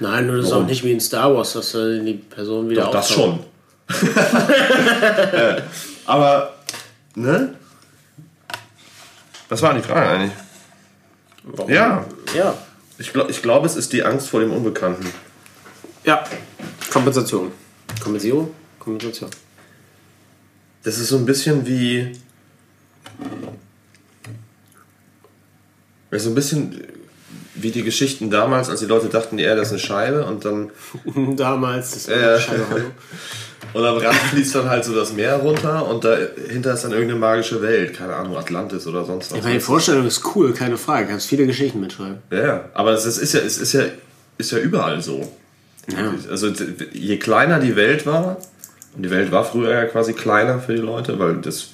[SPEAKER 2] Nein, nur das ist auch nicht wie in Star Wars, dass äh, die Person wieder
[SPEAKER 3] Doch, das
[SPEAKER 2] auftaucht.
[SPEAKER 3] schon. Äh, Aber, ne? Was war die Frage eigentlich?
[SPEAKER 2] Warum?
[SPEAKER 3] Ja,
[SPEAKER 2] Ja.
[SPEAKER 3] ich, glaub, ich glaube, es ist die Angst vor dem Unbekannten.
[SPEAKER 2] Ja. Kompensation. Kompensation? Kompensation.
[SPEAKER 3] Das ist so ein bisschen wie. Ja, So ein bisschen wie die Geschichten damals, als die Leute dachten, die Erde ist eine Scheibe und dann,
[SPEAKER 2] Damals, das war
[SPEAKER 3] Äh.
[SPEAKER 2] Scheibe, hallo.
[SPEAKER 3] und am Rand fließt dann halt so das Meer runter und dahinter ist dann irgendeine magische Welt, keine Ahnung, Atlantis oder sonst was.
[SPEAKER 2] Ich meine, die Vorstellung ist cool, keine Frage. Kannst viele Geschichten mitschreiben.
[SPEAKER 3] Ja, ja, aber es ist, ist ja, es ist ja, ist ja überall so.
[SPEAKER 2] Ja.
[SPEAKER 3] Also je kleiner die Welt war, und die Welt war früher ja quasi kleiner für die Leute, weil das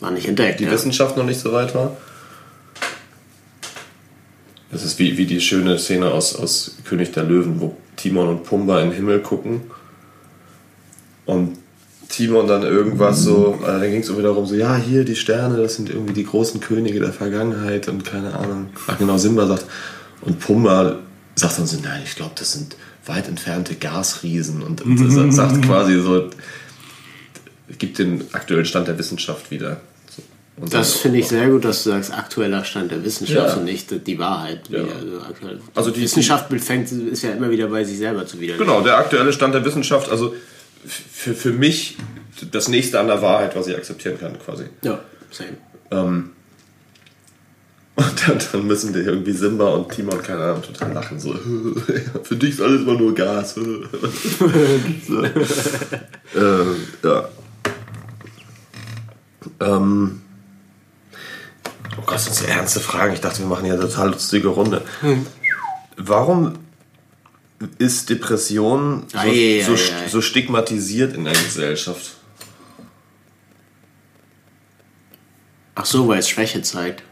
[SPEAKER 2] War nicht entdeckt.
[SPEAKER 3] die
[SPEAKER 2] ja.
[SPEAKER 3] Wissenschaft noch nicht so weit war. Das ist wie, wie die schöne Szene aus, aus König der Löwen, wo Timon und Pumba in den Himmel gucken. Und Timon dann irgendwas so, äh, da ging es wieder darum, so, ja, hier die Sterne, das sind irgendwie die großen Könige der Vergangenheit und keine Ahnung. Ach genau, Simba sagt. Und Pumba sagt dann so, nein, ich glaube, das sind weit entfernte Gasriesen. Und, und sagt quasi so, gibt den aktuellen Stand der Wissenschaft wieder. Und
[SPEAKER 2] Das
[SPEAKER 3] dann-
[SPEAKER 2] finde ich sehr gut, dass du sagst, aktueller Stand der Wissenschaft
[SPEAKER 3] Ja.
[SPEAKER 2] und nicht die Wahrheit.
[SPEAKER 3] Ja.
[SPEAKER 2] Also, aktuell.
[SPEAKER 3] Also die-
[SPEAKER 2] Wissenschaft fängt, ist ja immer wieder bei sich selber zu widerlegen.
[SPEAKER 3] Genau, der aktuelle Stand der Wissenschaft, also für, für mich das nächste an der Wahrheit, was ich akzeptieren kann, quasi.
[SPEAKER 2] Ja, same.
[SPEAKER 3] Ähm, und dann, dann müssen die irgendwie Simba und Timon, keine Ahnung, total lachen. So, für dich ist alles immer nur Gas. so. ähm, ja. Ähm, oh Gott, das sind so ernste Fragen. Ich dachte, wir machen hier eine total lustige Runde. Warum ist Depression so,
[SPEAKER 2] Ei,
[SPEAKER 3] so,
[SPEAKER 2] ei, ei.
[SPEAKER 3] so stigmatisiert in der Gesellschaft?
[SPEAKER 2] Ach so, weil es Schwäche zeigt.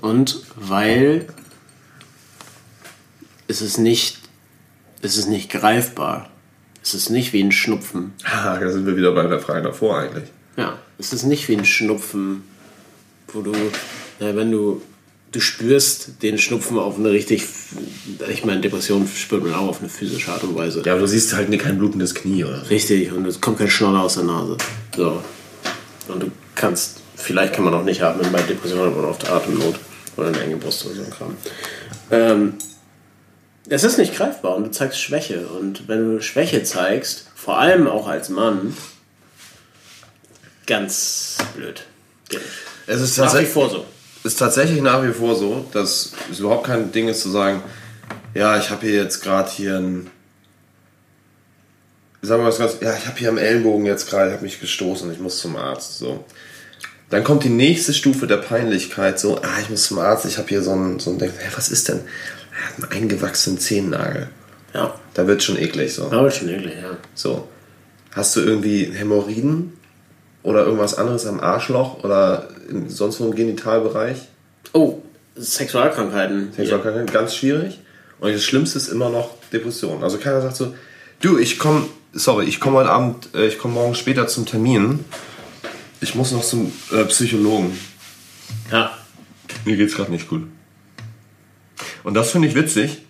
[SPEAKER 2] Und weil es ist nicht, es ist nicht greifbar. Es ist nicht wie ein Schnupfen.
[SPEAKER 3] Ah, da sind wir wieder bei der Frage davor eigentlich.
[SPEAKER 2] Ja, es ist nicht wie ein Schnupfen, wo du, na, wenn du, du spürst den Schnupfen auf eine richtig, ich meine, Depression spürt man auch auf eine physische Art und Weise.
[SPEAKER 3] Ja, aber du siehst halt kein blutendes Knie oder so.
[SPEAKER 2] Richtig, und es kommt kein Schnoller aus der Nase. So. Und du kannst, vielleicht kann man auch nicht atmen, bei Depressionen hat man oft Atemnot oder eine enge Brust oder so ein Kram. Ähm, es ist nicht greifbar und du zeigst Schwäche. Und wenn du Schwäche zeigst, vor allem auch als Mann, ganz blöd.
[SPEAKER 3] Es ist tatsächlich,
[SPEAKER 2] vor so.
[SPEAKER 3] Ist tatsächlich nach wie vor so, dass es überhaupt kein Ding ist zu sagen, ja, ich habe hier jetzt gerade hier ein. Sagen wir was ganz, ja, ich habe hier am Ellenbogen jetzt gerade, ich habe mich gestoßen, ich muss zum Arzt. So. Dann kommt die nächste Stufe der Peinlichkeit, so, ah, ich muss zum Arzt, ich habe hier so ein, so ein Ding, hä, was ist denn? Er hat einen eingewachsenen Zehennagel.
[SPEAKER 2] Ja,
[SPEAKER 3] Da wird schon eklig so.
[SPEAKER 2] aber schon eklig, ja.
[SPEAKER 3] So. Hast du irgendwie Hämorrhoiden oder irgendwas anderes am Arschloch oder sonst wo im Genitalbereich?
[SPEAKER 2] Oh, Sexualkrankheiten.
[SPEAKER 3] Sexualkrankheiten, ganz schwierig. Und das Schlimmste ist immer noch Depression. Also keiner sagt so, du, ich komme, sorry, ich komme heute Abend, äh, ich komme morgen später zum Termin. Ich muss noch zum äh, Psychologen.
[SPEAKER 2] Ja.
[SPEAKER 3] Mir geht's gerade nicht gut. Und das finde ich witzig.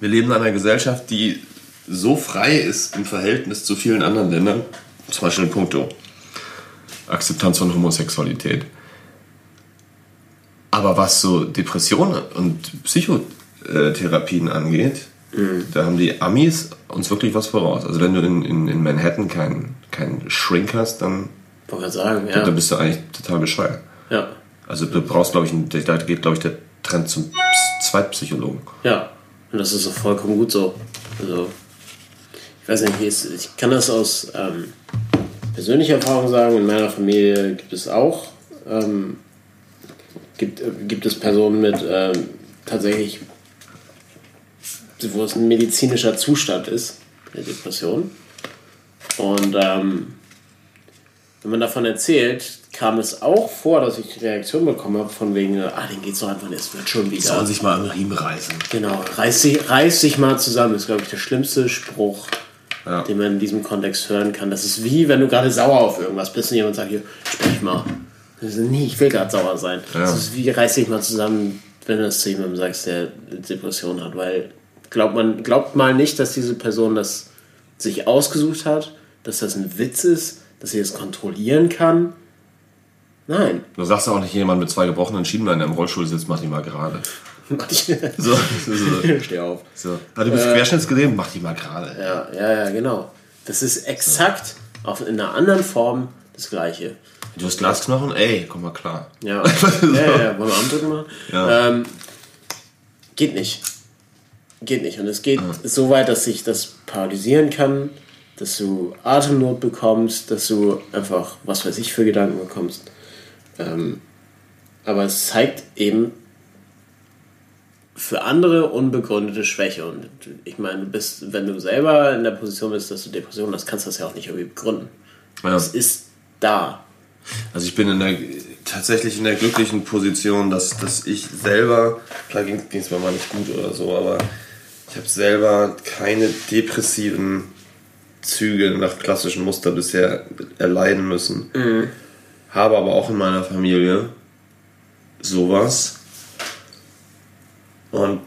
[SPEAKER 3] Wir leben in einer Gesellschaft, die so frei ist im Verhältnis zu vielen anderen Ländern, zum Beispiel in puncto Akzeptanz von Homosexualität. Aber was so Depressionen und Psychotherapien angeht, da haben die Amis uns wirklich was voraus. Also wenn du in, in, in Manhattan keinen keinen Shrink hast, dann,
[SPEAKER 2] sagen, ja.
[SPEAKER 3] bist du eigentlich total bescheuert.
[SPEAKER 2] Ja.
[SPEAKER 3] Also du brauchst, glaube ich, einen- da geht, glaube ich, der Trend zum Ps- Zweitpsychologen.
[SPEAKER 2] Ja, und das ist auch vollkommen gut so. Also, ich weiß nicht, ich kann das aus ähm, persönlicher Erfahrung sagen. In meiner Familie gibt es auch, ähm, gibt, äh, gibt es Personen mit ähm, tatsächlich, wo es ein medizinischer Zustand ist, eine Depression. Und ähm, wenn man davon erzählt, kam es auch vor, dass ich Reaktionen bekommen habe von wegen, ah, den geht's doch einfach nicht, es wird schon wieder.
[SPEAKER 3] Sollen sich mal am Riemen reißen.
[SPEAKER 2] Genau, reiß dich, reiß dich mal zusammen. Das ist, glaube ich, der schlimmste Spruch,
[SPEAKER 3] Ja.
[SPEAKER 2] den man in diesem Kontext hören kann. Das ist wie, wenn du gerade sauer auf irgendwas bist und jemand sagt, hier, sprich mal. Ist, nee, ich will gerade sauer sein.
[SPEAKER 3] Ja.
[SPEAKER 2] Das ist wie, reiß dich mal zusammen, wenn du das zu jemandem sagst, der Depression hat. Weil glaubt man, glaubt mal nicht, dass diese Person das sich ausgesucht hat, dass das ein Witz ist, dass sie das kontrollieren kann. Nein.
[SPEAKER 3] Du sagst auch nicht, jemand mit zwei gebrochenen Schienbeinen der im Rollstuhl sitzt, mach die mal gerade. So, so,
[SPEAKER 2] Steh auf.
[SPEAKER 3] so. Ah, du bist querschnittsgelähmt, mach die mal gerade.
[SPEAKER 2] Ja, ja, ja, genau. Das ist exakt auf, in einer anderen Form das Gleiche.
[SPEAKER 3] Du hast Glasknochen? Ey, komm mal klar.
[SPEAKER 2] Ja, ja, ja, ja. wollen wir Armdrücken machen?
[SPEAKER 3] Ja.
[SPEAKER 2] Ähm, geht nicht. Geht nicht. Und es geht so weit, dass sich das paralysieren kann, dass du Atemnot bekommst, dass du einfach, was weiß ich, für Gedanken bekommst. Ähm, aber es zeigt eben für andere unbegründete Schwäche. Und ich meine, du bist, wenn du selber in der Position bist, dass du Depressionen hast, kannst du das ja auch nicht irgendwie begründen.
[SPEAKER 3] Ja.
[SPEAKER 2] Es ist da.
[SPEAKER 3] Also ich bin in der, tatsächlich in der glücklichen Position, dass, dass ich selber, klar ging es mir mal nicht gut oder so, aber ich habe selber keine depressiven Züge nach klassischem Muster bisher erleiden müssen. Habe aber auch in meiner Familie sowas und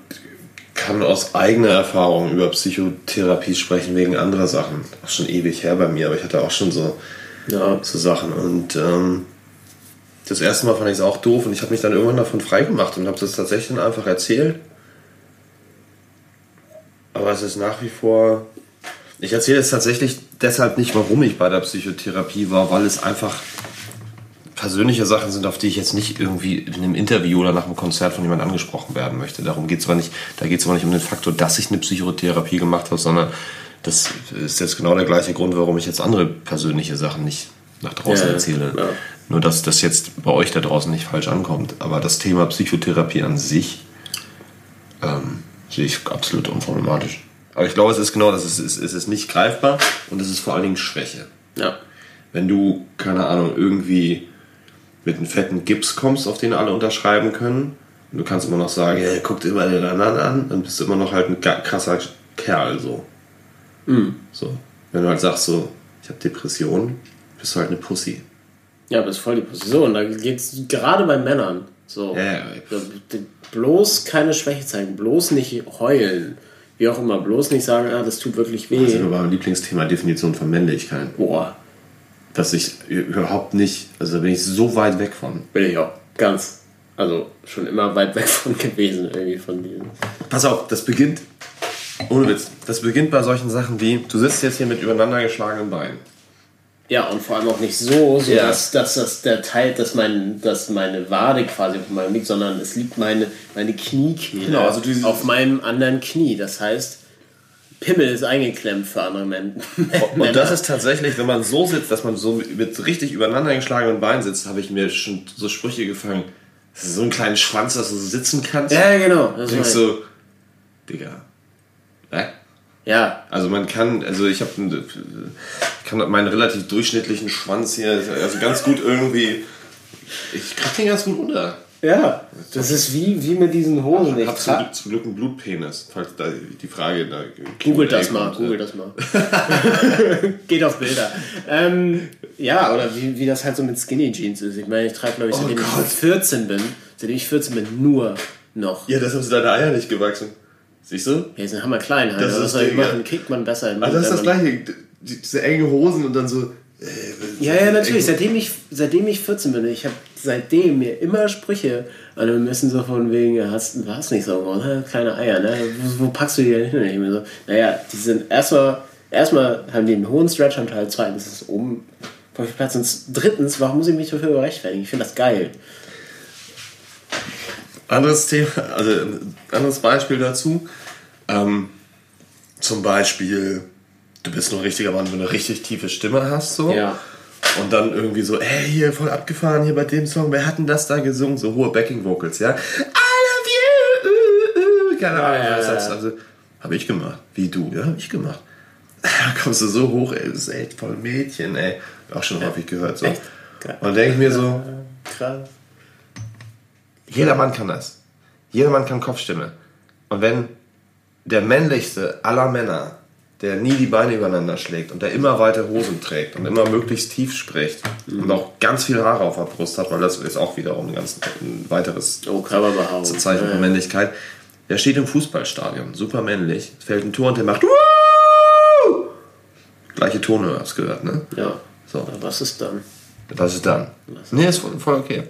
[SPEAKER 3] kann aus eigener Erfahrung über Psychotherapie sprechen wegen anderer Sachen. Auch schon ewig her bei mir, aber ich hatte auch schon so
[SPEAKER 2] Ja.
[SPEAKER 3] so Sachen. Und ähm, das erste Mal fand ich es auch doof und ich habe mich dann irgendwann davon freigemacht und habe das tatsächlich dann einfach erzählt. Aber es ist nach wie vor. Ich erzähle es tatsächlich deshalb nicht, warum ich bei der Psychotherapie war, weil es einfach persönliche Sachen sind, auf die ich jetzt nicht irgendwie in einem Interview oder nach einem Konzert von jemandem angesprochen werden möchte. Darum geht es aber nicht, da geht es aber nicht um den Faktor, dass ich eine Psychotherapie gemacht habe, sondern das ist jetzt genau der gleiche Grund, warum ich jetzt andere persönliche Sachen nicht nach draußen
[SPEAKER 2] Ja,
[SPEAKER 3] erzähle.
[SPEAKER 2] ja.
[SPEAKER 3] Nur, dass das jetzt bei euch da draußen nicht falsch ankommt. Aber das Thema Psychotherapie an sich ähm, sehe ich absolut unproblematisch. Aber ich glaube, es ist genau das. Es ist, es ist nicht greifbar und es ist vor allen Dingen Schwäche.
[SPEAKER 2] Ja.
[SPEAKER 3] wenn du, keine Ahnung, irgendwie mit einem fetten Gips kommst, auf den alle unterschreiben können, und du kannst immer noch sagen, ja, guck dir mal den anderen an, dann bist du immer noch halt ein krasser Kerl, so. So. Wenn du halt sagst, so, ich habe Depressionen, bist du halt eine Pussy.
[SPEAKER 2] Ja, aber das ist voll die Position. Da geht's gerade bei Männern. So.
[SPEAKER 3] Ja, ja.
[SPEAKER 2] So, Bloß keine Schwäche zeigen, bloß nicht heulen. Wie auch immer, bloß nicht sagen, ah, das tut wirklich weh.
[SPEAKER 3] Das ist aber mein Lieblingsthema Definition von Männlichkeit.
[SPEAKER 2] Boah,
[SPEAKER 3] Dass ich überhaupt nicht, also da bin ich so weit weg von.
[SPEAKER 2] bin ich auch ganz. Also schon immer weit weg von gewesen, irgendwie von diesem.
[SPEAKER 3] Pass auf, das beginnt, ohne Witz, das beginnt bei solchen Sachen wie, du sitzt jetzt hier mit übereinander geschlagenen Beinen.
[SPEAKER 2] Ja, und vor allem auch nicht so, so
[SPEAKER 3] Ja.
[SPEAKER 2] dass, dass das der Teil, dass, mein, dass meine Wade quasi auf meinem liegt, sondern es liegt meine, meine Kniekehle
[SPEAKER 3] Genau, also
[SPEAKER 2] auf meinem anderen Knie. Das heißt, Pimmel ist eingeklemmt für andere Männer.
[SPEAKER 3] Und das ist tatsächlich, wenn man so sitzt, dass man so mit richtig übereinander geschlagenen Beinen sitzt, habe ich mir schon so Sprüche gefangen. Das ist so ein kleiner Schwanz, dass du so sitzen kannst.
[SPEAKER 2] Ja, genau. Das
[SPEAKER 3] Du denkst so, Digga.
[SPEAKER 2] Ja,
[SPEAKER 3] Also man kann, also ich habe kann meinen relativ durchschnittlichen Schwanz hier, also ganz gut irgendwie, ich krieg den ganz gut unter.
[SPEAKER 2] ja. Das ist wie, wie mit diesen Hosen.
[SPEAKER 3] Ich
[SPEAKER 2] Ich
[SPEAKER 3] habe zum, zum Glück einen Blutpenis, falls da die Frage da
[SPEAKER 2] Googelt das mal, googelt das mal. Geht auf Bilder. Ähm, ja, oder wie, wie das halt so mit Skinny Jeans ist. Ich meine, ich trage, glaube ich, seitdem
[SPEAKER 3] Gott.
[SPEAKER 2] ich 14 bin, seitdem ich 14 bin, nur noch.
[SPEAKER 3] Ja, deshalb sind deine Eier nicht gewachsen. Siehst du?
[SPEAKER 2] Ja, die sind hammer klein halt.
[SPEAKER 3] Das ist
[SPEAKER 2] was machen? Kickt man besser
[SPEAKER 3] Ah, das ist das gleiche. Die- Diese enge Hosen und dann so. äh,
[SPEAKER 2] Ja, ja, natürlich. Seitdem ich, seitdem ich 14 bin, ich habe seitdem mir immer Sprüche an müssen, so von wegen, hast, du hast nicht so groß, ne? kleine Eier, ne? Wo, wo packst du die denn hin? Ich mir so, naja, die sind erstmal, erstmal haben die einen hohen Stretch am Teil, zweitens ist es oben voll viel Platz und drittens, warum muss ich mich dafür rechtfertigen? Ich finde das geil.
[SPEAKER 3] Anderes Thema, also ein anderes Beispiel dazu. Ähm, zum Beispiel, du bist nur ein richtiger Mann, wenn du eine richtig tiefe Stimme hast, so.
[SPEAKER 2] Ja.
[SPEAKER 3] Und dann irgendwie so, ey, hier voll abgefahren, hier bei dem Song, wer hat denn das da gesungen? So hohe Backing Vocals, ja. I love you, uh, uh, keine Ahnung,
[SPEAKER 2] ja, ja,
[SPEAKER 3] das
[SPEAKER 2] ja.
[SPEAKER 3] Also, habe ich gemacht. Wie du, ja, habe ich gemacht. Da kommst du so hoch, ey, du bist echt voll Mädchen, ey. Auch schon häufig gehört, so.
[SPEAKER 2] Echt? Geil.
[SPEAKER 3] Und denke ich mir so,
[SPEAKER 2] Krass.
[SPEAKER 3] Jeder Mann kann das. Jeder Mann kann Kopfstimme. Und wenn der männlichste aller Männer, der nie die Beine übereinander schlägt und der immer weite Hosen trägt und immer möglichst tief spricht und auch ganz viel Haare auf der Brust hat, weil das ist auch wiederum ein, ganz, ein weiteres
[SPEAKER 2] Oh.
[SPEAKER 3] Zeichen von Männlichkeit, der steht im Fußballstadion, super männlich, fällt ein Tor und der macht Wuhu! Gleiche Tone, hast gehört, ne?
[SPEAKER 2] Ja.
[SPEAKER 3] So.
[SPEAKER 2] Ja, Was ist dann?
[SPEAKER 3] Was ist dann? Nee, ist voll, voll okay.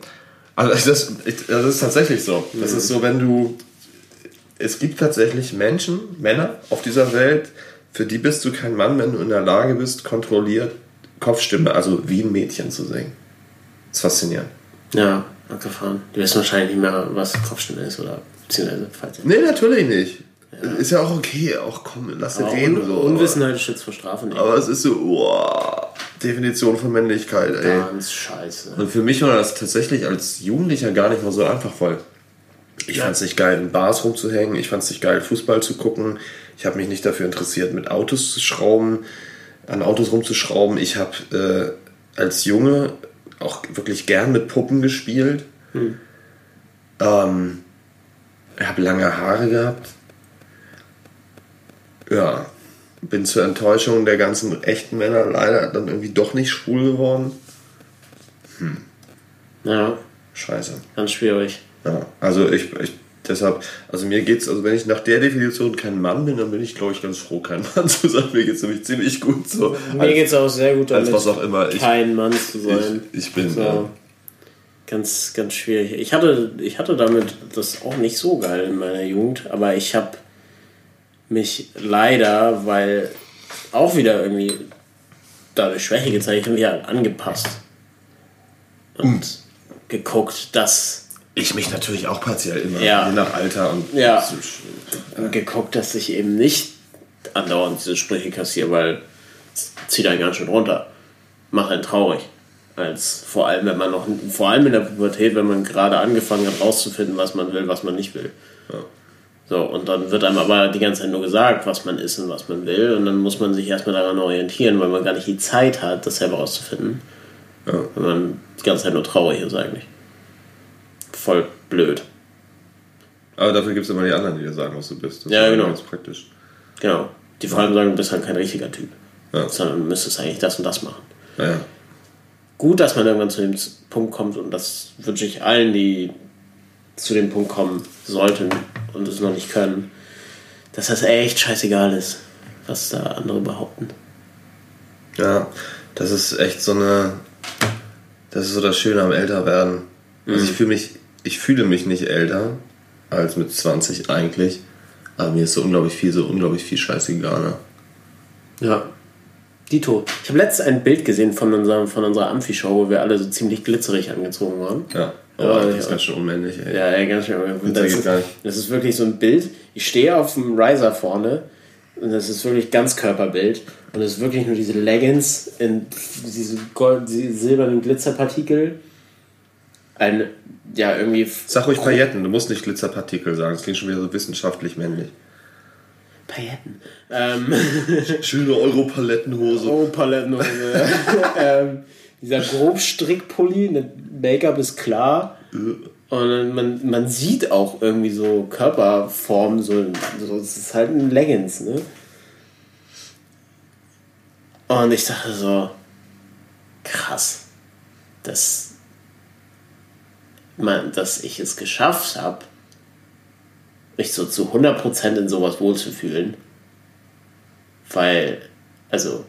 [SPEAKER 3] Also das, ich- das ist tatsächlich so. Das ist so, wenn du. Es gibt tatsächlich Menschen, Männer auf dieser Welt, für die bist du kein Mann, wenn du in der Lage bist, kontrolliert Kopfstimme, also wie ein Mädchen zu singen. Das ist faszinierend.
[SPEAKER 2] Ja, abgefahren. Die wissen wahrscheinlich nicht mehr, was Kopfstimme ist oder beziehungsweise falls
[SPEAKER 3] Nee, natürlich nicht. Ist ja auch okay, auch komm, lass
[SPEAKER 2] Aber
[SPEAKER 3] reden.
[SPEAKER 2] Un
[SPEAKER 3] So.
[SPEAKER 2] Unwissenheit schützt vor Strafe nicht.
[SPEAKER 3] Aber es ist so, wow, Definition von Männlichkeit, ey.
[SPEAKER 2] Ganz scheiße.
[SPEAKER 3] Und für mich war das tatsächlich als Jugendlicher gar nicht mal so einfach, weil ich fand es nicht geil, in Bars rumzuhängen, ich fand es nicht geil, Fußball zu gucken, ich habe mich nicht dafür interessiert, mit Autos zu schrauben, an Autos rumzuschrauben. Ich habe äh, als Junge auch wirklich gern mit Puppen gespielt. Ähm, ich habe lange Haare gehabt. Ja, bin zur Enttäuschung der ganzen echten Männer leider dann irgendwie doch nicht schwul geworden.
[SPEAKER 2] Ja,
[SPEAKER 3] Scheiße.
[SPEAKER 2] ganz schwierig.
[SPEAKER 3] Ja, also ich, ich deshalb, also mir geht's, also wenn ich nach der Definition kein Mann bin, dann bin ich glaube ich ganz froh, kein Mann zu sein. Mir geht's nämlich ziemlich gut so.
[SPEAKER 2] Mir geht es auch sehr gut
[SPEAKER 3] als
[SPEAKER 2] damit,
[SPEAKER 3] was auch immer. Ich-
[SPEAKER 2] kein Mann zu sein.
[SPEAKER 3] ich, ich bin
[SPEAKER 2] So.
[SPEAKER 3] ja.
[SPEAKER 2] Ganz, ganz schwierig. Ich hatte, ich hatte damit das auch nicht so geil in meiner Jugend, aber ich habe mich leider, weil auch wieder irgendwie dadurch Schwäche gezeigt, irgendwie halt angepasst. Und geguckt, dass
[SPEAKER 3] ich mich natürlich auch partiell immer,
[SPEAKER 2] Ja.
[SPEAKER 3] je nach Alter und
[SPEAKER 2] Ja. geguckt, dass ich eben nicht andauernd diese Sprüche kassiere, weil es zieht einen ganz schön runter. Macht einen traurig. Als vor allem, wenn man noch, vor allem in der Pubertät, wenn man gerade angefangen hat, rauszufinden, was man will, was man nicht will. So, und dann wird einem aber die ganze Zeit nur gesagt, was man ist und was man will. Und dann muss man sich erstmal daran orientieren, weil man gar nicht die Zeit hat, das selber rauszufinden.
[SPEAKER 3] Ja.
[SPEAKER 2] Wenn man die ganze Zeit nur traurig ist eigentlich. Voll blöd.
[SPEAKER 3] Aber dafür gibt es immer die anderen, die dir sagen, was du bist. Das
[SPEAKER 2] Ja,
[SPEAKER 3] ist
[SPEAKER 2] genau.
[SPEAKER 3] Ganz praktisch.
[SPEAKER 2] Genau. Die vor allem sagen, du bist halt kein richtiger Typ.
[SPEAKER 3] Ja.
[SPEAKER 2] Sondern du müsstest eigentlich das und das machen.
[SPEAKER 3] Naja.
[SPEAKER 2] Gut, dass man irgendwann zu dem Punkt kommt und das wünsche ich allen, die zu dem Punkt kommen sollten und es noch nicht können, dass das echt scheißegal ist, was da andere behaupten.
[SPEAKER 3] Ja, das ist echt so eine. Das ist so das Schöne am Älterwerden. Also ich fühle mich, ich fühle mich nicht älter als mit 20 eigentlich. Aber mir ist so unglaublich viel, so unglaublich viel scheißegal. Ne?
[SPEAKER 2] Ja. Dito. Ich habe letztens ein Bild gesehen von, unserem, von unserer Amphi-Show, wo wir alle so ziemlich glitzerig angezogen waren.
[SPEAKER 3] Ja.
[SPEAKER 2] Ja,
[SPEAKER 3] Aber das
[SPEAKER 2] ja.
[SPEAKER 3] ist ganz schön unmännlich, ey.
[SPEAKER 2] Ja, ey, ganz schön.
[SPEAKER 3] Das
[SPEAKER 2] Das das ist wirklich so ein Bild. Ich stehe auf dem Riser vorne und das ist wirklich Ganzkörperbild. Und es ist wirklich nur diese Leggings in diese, Gold, diese silbernen Glitzerpartikel. Ein, ja, irgendwie
[SPEAKER 3] Sag ruhig Pailletten, du musst nicht Glitzerpartikel sagen. Das klingt schon wieder so wissenschaftlich männlich.
[SPEAKER 2] Pailletten. Ähm,
[SPEAKER 3] Schöne Europalettenhose.
[SPEAKER 2] oh, Palettenhose. ähm, dieser Grobstrickpulli, ne, Make-up ist klar. Und man, man sieht auch irgendwie so Körperformen, so, so es ist halt ein Leggings, ne? Und ich dachte so, krass, dass, man, dass ich es geschafft habe, mich so zu 100% in sowas wohlzufühlen. Weil, also,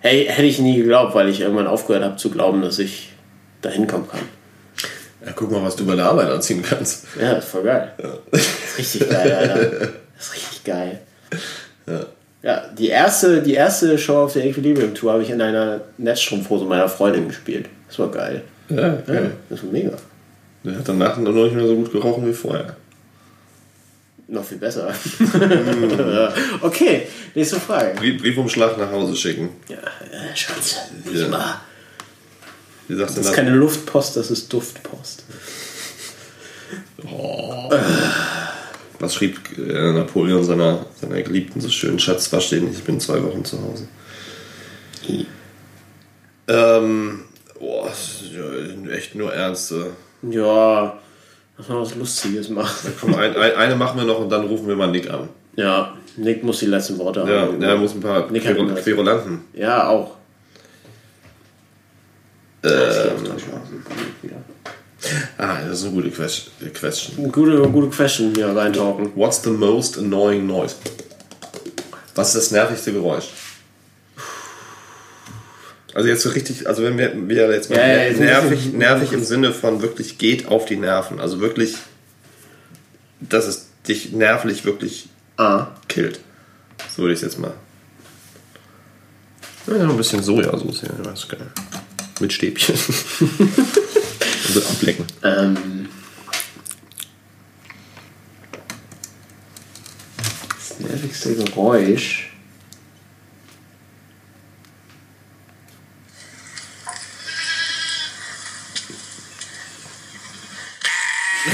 [SPEAKER 2] hey, hätte ich nie geglaubt, weil ich irgendwann aufgehört habe zu glauben, dass ich da hinkommen kann.
[SPEAKER 3] Ja, guck mal, was du bei der Arbeit anziehen kannst.
[SPEAKER 2] Ja, ist voll geil. Das ist richtig geil, Alter. Das ist richtig geil.
[SPEAKER 3] Ja.
[SPEAKER 2] Ja, die erste, die erste Show auf der Equilibrium Tour habe ich in einer Netzstrumpfhose meiner Freundin gespielt. Das war geil.
[SPEAKER 3] Ja,
[SPEAKER 2] Ja,
[SPEAKER 3] geil.
[SPEAKER 2] das war mega.
[SPEAKER 3] Der hat danach noch nicht mehr so gut gerochen wie vorher.
[SPEAKER 2] Noch viel besser. okay, nächste Frage.
[SPEAKER 3] Brief, Briefumschlag nach Hause schicken.
[SPEAKER 2] Ja, äh, Schatz, nicht
[SPEAKER 3] Ja.
[SPEAKER 2] mal.
[SPEAKER 3] Wie sagst
[SPEAKER 2] Das ist keine Luftpost, das ist Duftpost.
[SPEAKER 3] Was schrieb äh, Napoleon seiner, seiner Geliebten so schön? Schatz, was steht nicht? Ich bin zwei Wochen zu Hause. Ähm, boah, ja echt nur Ernste.
[SPEAKER 2] Ja, lass mal was Lustiges machen.
[SPEAKER 3] Komm, ein, ein, eine machen wir noch und dann rufen wir mal Nick an.
[SPEAKER 2] Ja, Nick muss die letzten Worte
[SPEAKER 3] Ja,
[SPEAKER 2] haben.
[SPEAKER 3] der muss ein paar
[SPEAKER 2] Nick
[SPEAKER 3] Querulanten.
[SPEAKER 2] Ja, auch.
[SPEAKER 3] Ähm, ah, das ist eine gute Quest- Question.
[SPEAKER 2] Gute, gute Question hier reintauchen.
[SPEAKER 3] What's the most annoying noise? Was ist das nervigste Geräusch? Also jetzt so richtig, also wenn wir, wir jetzt mal
[SPEAKER 2] Ja, ja,
[SPEAKER 3] nervig, nervig im Sinne von wirklich geht auf die Nerven. Also wirklich, dass es dich nervlich wirklich
[SPEAKER 2] Ah.
[SPEAKER 3] killt. So würde ich es jetzt mal. Ja, noch ein bisschen Sojasauce hier, das ist geil. Mit Stäbchen. Und so ablecken.
[SPEAKER 2] Ähm. Das nervigste Geräusch.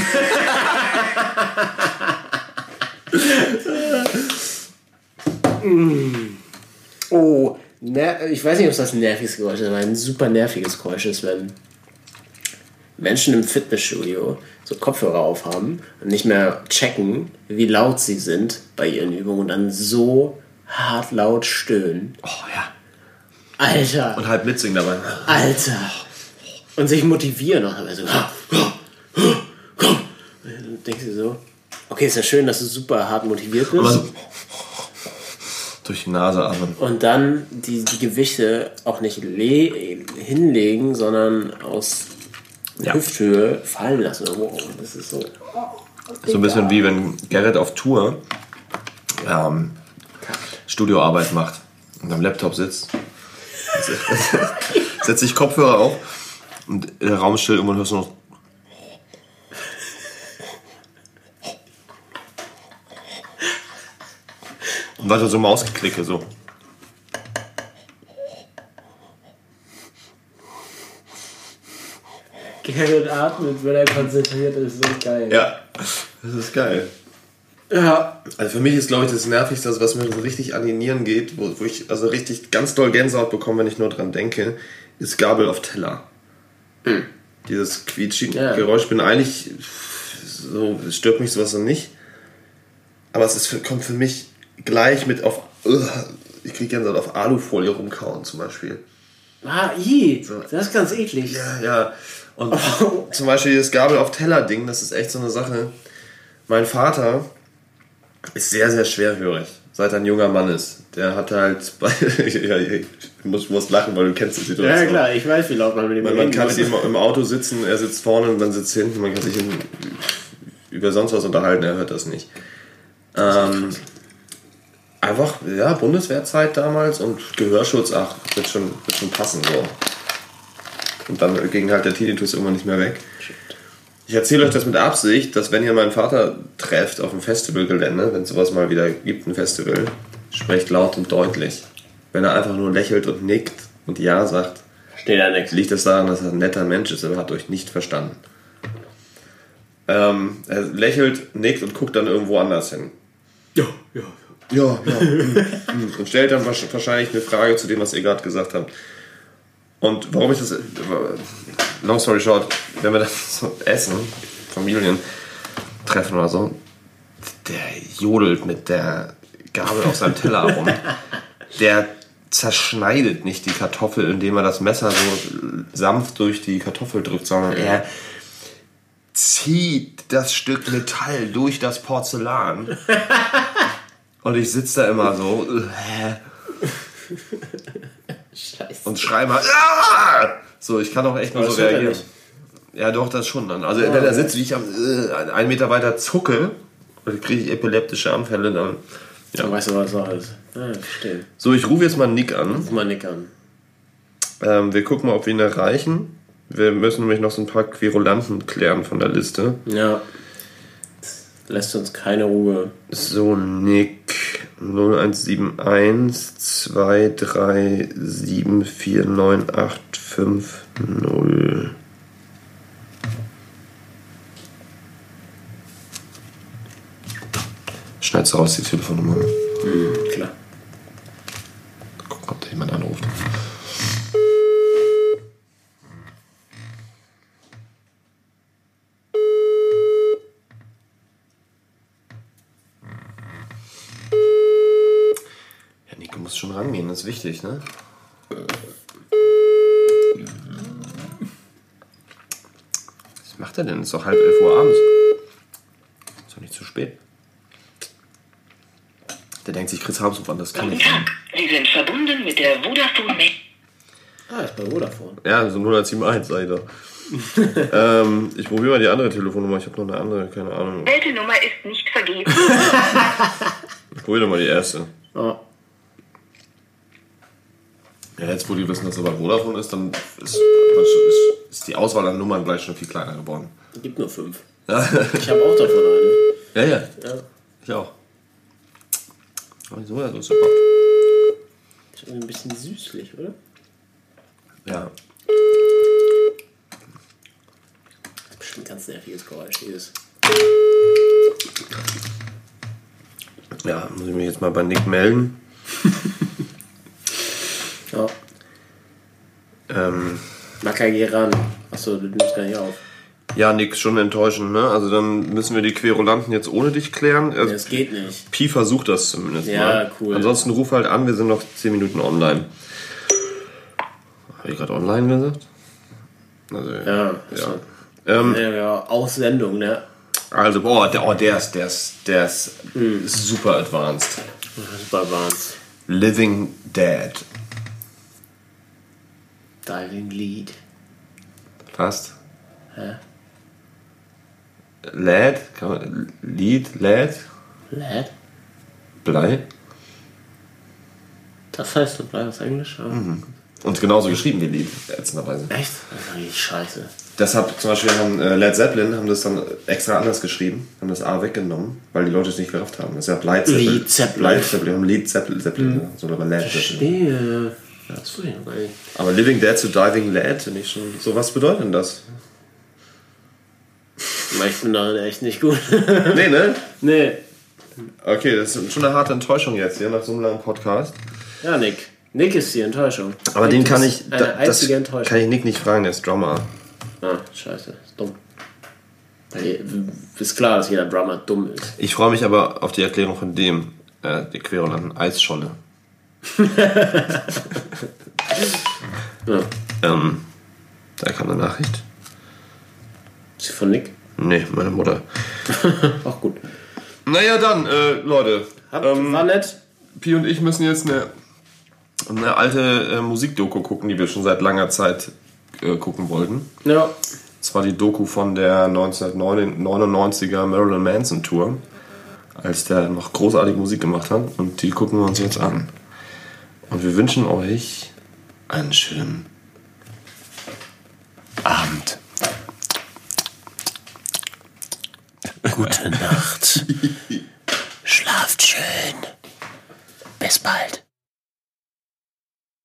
[SPEAKER 2] Oh, ner ich weiß nicht, ob es das ein nerviges Geräusch ist, aber ein super nerviges Geräusch ist, wenn Menschen im Fitnessstudio so Kopfhörer aufhaben und nicht mehr checken, wie laut sie sind bei ihren Übungen und dann so hart laut stöhnen.
[SPEAKER 3] Oh ja.
[SPEAKER 2] Alter,
[SPEAKER 3] Und halt mitsingen dabei.
[SPEAKER 2] Alter. Und sich motivieren auch dabei so. Und dann denkst du so, okay, ist ja schön, dass du super hart motiviert bist.
[SPEAKER 3] Aber so durch die Nase atmen.
[SPEAKER 2] Und dann die, die Gewichte auch nicht le hinlegen, sondern aus
[SPEAKER 3] Ja.
[SPEAKER 2] Hüfthöhe fallen lassen. Wow, das ist so.
[SPEAKER 3] So ein bisschen wie wenn Gerrit auf Tour ähm, Studioarbeit macht und am Laptop sitzt. Setzt sich Kopfhörer auf und der Raum ist still und man hört nur noch. Und weiter so Mausgeklicke so.
[SPEAKER 2] Gerrit atmet, wenn er konzentriert ist, so geil.
[SPEAKER 3] Ja, das ist geil.
[SPEAKER 2] Ja.
[SPEAKER 3] Also für mich ist, glaube ich, das Nervigste, also was mir so richtig an die Nieren geht, wo, wo ich also richtig ganz doll Gänsehaut bekomme, wenn ich nur dran denke, ist Gabel auf Teller. Dieses quietschige
[SPEAKER 2] Ja.
[SPEAKER 3] Geräusch, bin eigentlich so, stört mich sowas so nicht. Aber es ist kommt für mich gleich mit auf, ich kriege Gänsehaut auf Alufolie rumkauen zum Beispiel.
[SPEAKER 2] Ah, i, das ist ganz eklig.
[SPEAKER 3] Ja, ja. Und zum Beispiel das Gabel auf Teller-Ding, das ist echt so eine Sache. Mein Vater ist sehr, sehr schwerhörig, seit er ein junger Mann ist. Der hat halt ja, ich muss, muss lachen, weil du kennst die Situation.
[SPEAKER 2] Ja, klar, ich weiß, wie laut man mit dem
[SPEAKER 3] Man, man kann mit ihm im Auto sitzen, er sitzt vorne und man sitzt hinten, man kann sich über sonst was unterhalten, er hört das nicht. Ähm, einfach, ja, Bundeswehrzeit damals und Gehörschutz, ach, wird schon, wird schon passen so. Und dann ging halt der Tinnitus irgendwann nicht mehr weg. Ich erzähle euch das mit Absicht, dass wenn ihr meinen Vater trefft auf dem Festivalgelände, wenn es sowas mal wieder gibt, ein Festival, sprecht laut und deutlich. Wenn er einfach nur lächelt und nickt und Ja sagt,
[SPEAKER 2] Steht da nichts.
[SPEAKER 3] liegt es daran, dass er ein netter Mensch ist, aber er hat euch nicht verstanden. Ähm, er lächelt, nickt und guckt dann irgendwo anders hin.
[SPEAKER 2] Ja, ja.
[SPEAKER 3] Ja, ja. mm, mm. und stellt dann wahrsch- wahrscheinlich eine Frage zu dem, was ihr gerade gesagt habt. Und warum ich das. Long story short, wenn wir das so essen, Familien treffen oder so, der jodelt mit der Gabel auf seinem Teller rum. Der zerschneidet nicht die Kartoffel, indem er das Messer so sanft durch die Kartoffel drückt, sondern er zieht das Stück Metall durch das Porzellan. Und ich sitze da immer so äh,
[SPEAKER 2] Scheiße.
[SPEAKER 3] und schreie mal. "Ah!" So, ich kann auch echt nur
[SPEAKER 2] Aber
[SPEAKER 3] so
[SPEAKER 2] er
[SPEAKER 3] reagieren. Ja, doch, das schon dann. Also, wenn er sitzt, wie ich am äh, einen Meter weiter zucke, dann kriege ich epileptische Anfälle. Dann,
[SPEAKER 2] Dann
[SPEAKER 3] ja.
[SPEAKER 2] weißt du, was Sache ist. Ja, verstehe.
[SPEAKER 3] So, ich rufe jetzt mal Nick an.
[SPEAKER 2] Ruf mal Nick an.
[SPEAKER 3] Ähm, wir gucken mal, ob wir ihn erreichen. Wir müssen nämlich noch so ein paar Querulanten klären von der Liste.
[SPEAKER 2] Ja. Lässt uns keine Ruhe.
[SPEAKER 3] So, Nick 0171 237 49850. Schneid's raus, die Telefonnummer.
[SPEAKER 2] Klar.
[SPEAKER 3] Gucken, ob da jemand anruft. Ja, Nico muss schon rangehen, das ist wichtig, ne? Was macht er denn? Es ist doch halb elf Uhr abends. Ist doch nicht zu spät. Der denkt sich, Chris Harmshof an, das kann
[SPEAKER 5] Guten
[SPEAKER 3] nicht sein.
[SPEAKER 5] Tag, Sie sind verbunden mit der Vodafone Mail.
[SPEAKER 2] Ah, ist bei Vodafone.
[SPEAKER 3] Ja, so 0171, sag ich doch. ähm, ich probiere mal die andere Telefonnummer. Ich habe noch eine andere, keine Ahnung.
[SPEAKER 5] Wählte Nummer ist nicht vergeben.
[SPEAKER 3] Ich probiere doch mal die erste.
[SPEAKER 2] Oh.
[SPEAKER 3] Ja, jetzt wo die wissen, dass er bei Vodafone ist, dann ist, ist, ist die Auswahl an Nummern gleich schon viel kleiner geworden.
[SPEAKER 2] Gibt nur fünf. Ich habe auch davon eine.
[SPEAKER 3] ja. ja.
[SPEAKER 2] Ja.
[SPEAKER 3] Ich auch. Aber so, ja, so ist super.
[SPEAKER 2] Ist irgendwie ein bisschen süßlich, oder?
[SPEAKER 3] Ja.
[SPEAKER 2] Bestimmt ein ganz nerviges Geräusch. Dieses.
[SPEAKER 3] Ja, muss ich mich jetzt mal bei Nick melden.
[SPEAKER 2] Ja.
[SPEAKER 3] Ähm,
[SPEAKER 2] Geh ran. Achso, du nimmst gar nicht auf.
[SPEAKER 3] ja, Nick, schon enttäuschend, ne? Also dann müssen wir die Querulanten jetzt ohne dich klären. Also,
[SPEAKER 2] Das geht nicht.
[SPEAKER 3] Pi versucht das zumindest
[SPEAKER 2] Ja,
[SPEAKER 3] mal.
[SPEAKER 2] cool.
[SPEAKER 3] Ansonsten ruf halt an, wir sind noch 10 Minuten online. Habe ich gerade online gesagt? Also,
[SPEAKER 2] Ja,
[SPEAKER 3] ja.
[SPEAKER 2] so.
[SPEAKER 3] Ähm,
[SPEAKER 2] Ja, ja, Aussendung, ne?
[SPEAKER 3] also, boah, der, oh, der ist, der ist, der ist
[SPEAKER 2] Hm.
[SPEAKER 3] super advanced.
[SPEAKER 2] Super war's.
[SPEAKER 3] Living Dead.
[SPEAKER 2] Diving Lead.
[SPEAKER 3] Fast.
[SPEAKER 2] Hä?
[SPEAKER 3] Man, Lied? Lad?
[SPEAKER 2] Lad?
[SPEAKER 3] Blei?
[SPEAKER 2] Das heißt so bleib auf Englisch? Ja.
[SPEAKER 3] Und genauso geschrieben wie Lied, ätzenderweise.
[SPEAKER 2] Echt? Das ist scheiße.
[SPEAKER 3] Deshalb zum Beispiel haben äh, Led Zeppelin haben das dann extra anders geschrieben, haben das A weggenommen, weil die Leute es nicht gerafft haben. Das ist ja Blei Zeppelin.
[SPEAKER 2] Lied Zeppelin.
[SPEAKER 3] Blei Zeppelin, Lied Zeppelin, Zeppelin so aber Led Zeppelin.
[SPEAKER 2] Verstehe. Das wusste ich noch.
[SPEAKER 3] Aber Living Dead zu Diving Lad finde ich schon. So, was bedeutet denn das?
[SPEAKER 2] Ich bin darin echt nicht gut.
[SPEAKER 3] nee, ne?
[SPEAKER 2] nee.
[SPEAKER 3] Okay, das ist schon eine harte Enttäuschung jetzt hier nach so einem langen Podcast.
[SPEAKER 2] Ja, Nick. Nick ist die Enttäuschung.
[SPEAKER 3] Aber
[SPEAKER 2] Nick
[SPEAKER 3] den kann ich,
[SPEAKER 2] Eine
[SPEAKER 3] da, das
[SPEAKER 2] einzige Enttäuschung.
[SPEAKER 3] kann ich Nick nicht fragen, der ist Drummer.
[SPEAKER 2] Ah, scheiße. Ist dumm. Weil, Ist klar, dass jeder Drummer dumm ist.
[SPEAKER 3] Ich freue mich aber auf die Erklärung von dem, äh, die Querulanten, Eisscholle.
[SPEAKER 2] Ja.
[SPEAKER 3] Ähm, da kam eine Nachricht.
[SPEAKER 2] Ist sie von Nick?
[SPEAKER 3] Nee, meine Mutter.
[SPEAKER 2] Auch gut.
[SPEAKER 3] Naja, dann, äh, Leute.
[SPEAKER 2] Habt,
[SPEAKER 3] Ähm,
[SPEAKER 2] war nett.
[SPEAKER 3] Pi und ich müssen jetzt eine, eine alte äh, Musikdoku gucken, die wir schon seit langer Zeit äh, gucken wollten.
[SPEAKER 2] Ja.
[SPEAKER 3] Das war die Doku von der 1999er Marilyn Manson Tour, als der noch großartige Musik gemacht hat. Und die gucken wir uns jetzt an. Und wir wünschen euch einen schönen Abend.
[SPEAKER 2] Gute Nacht. Schlaft schön. Bis bald.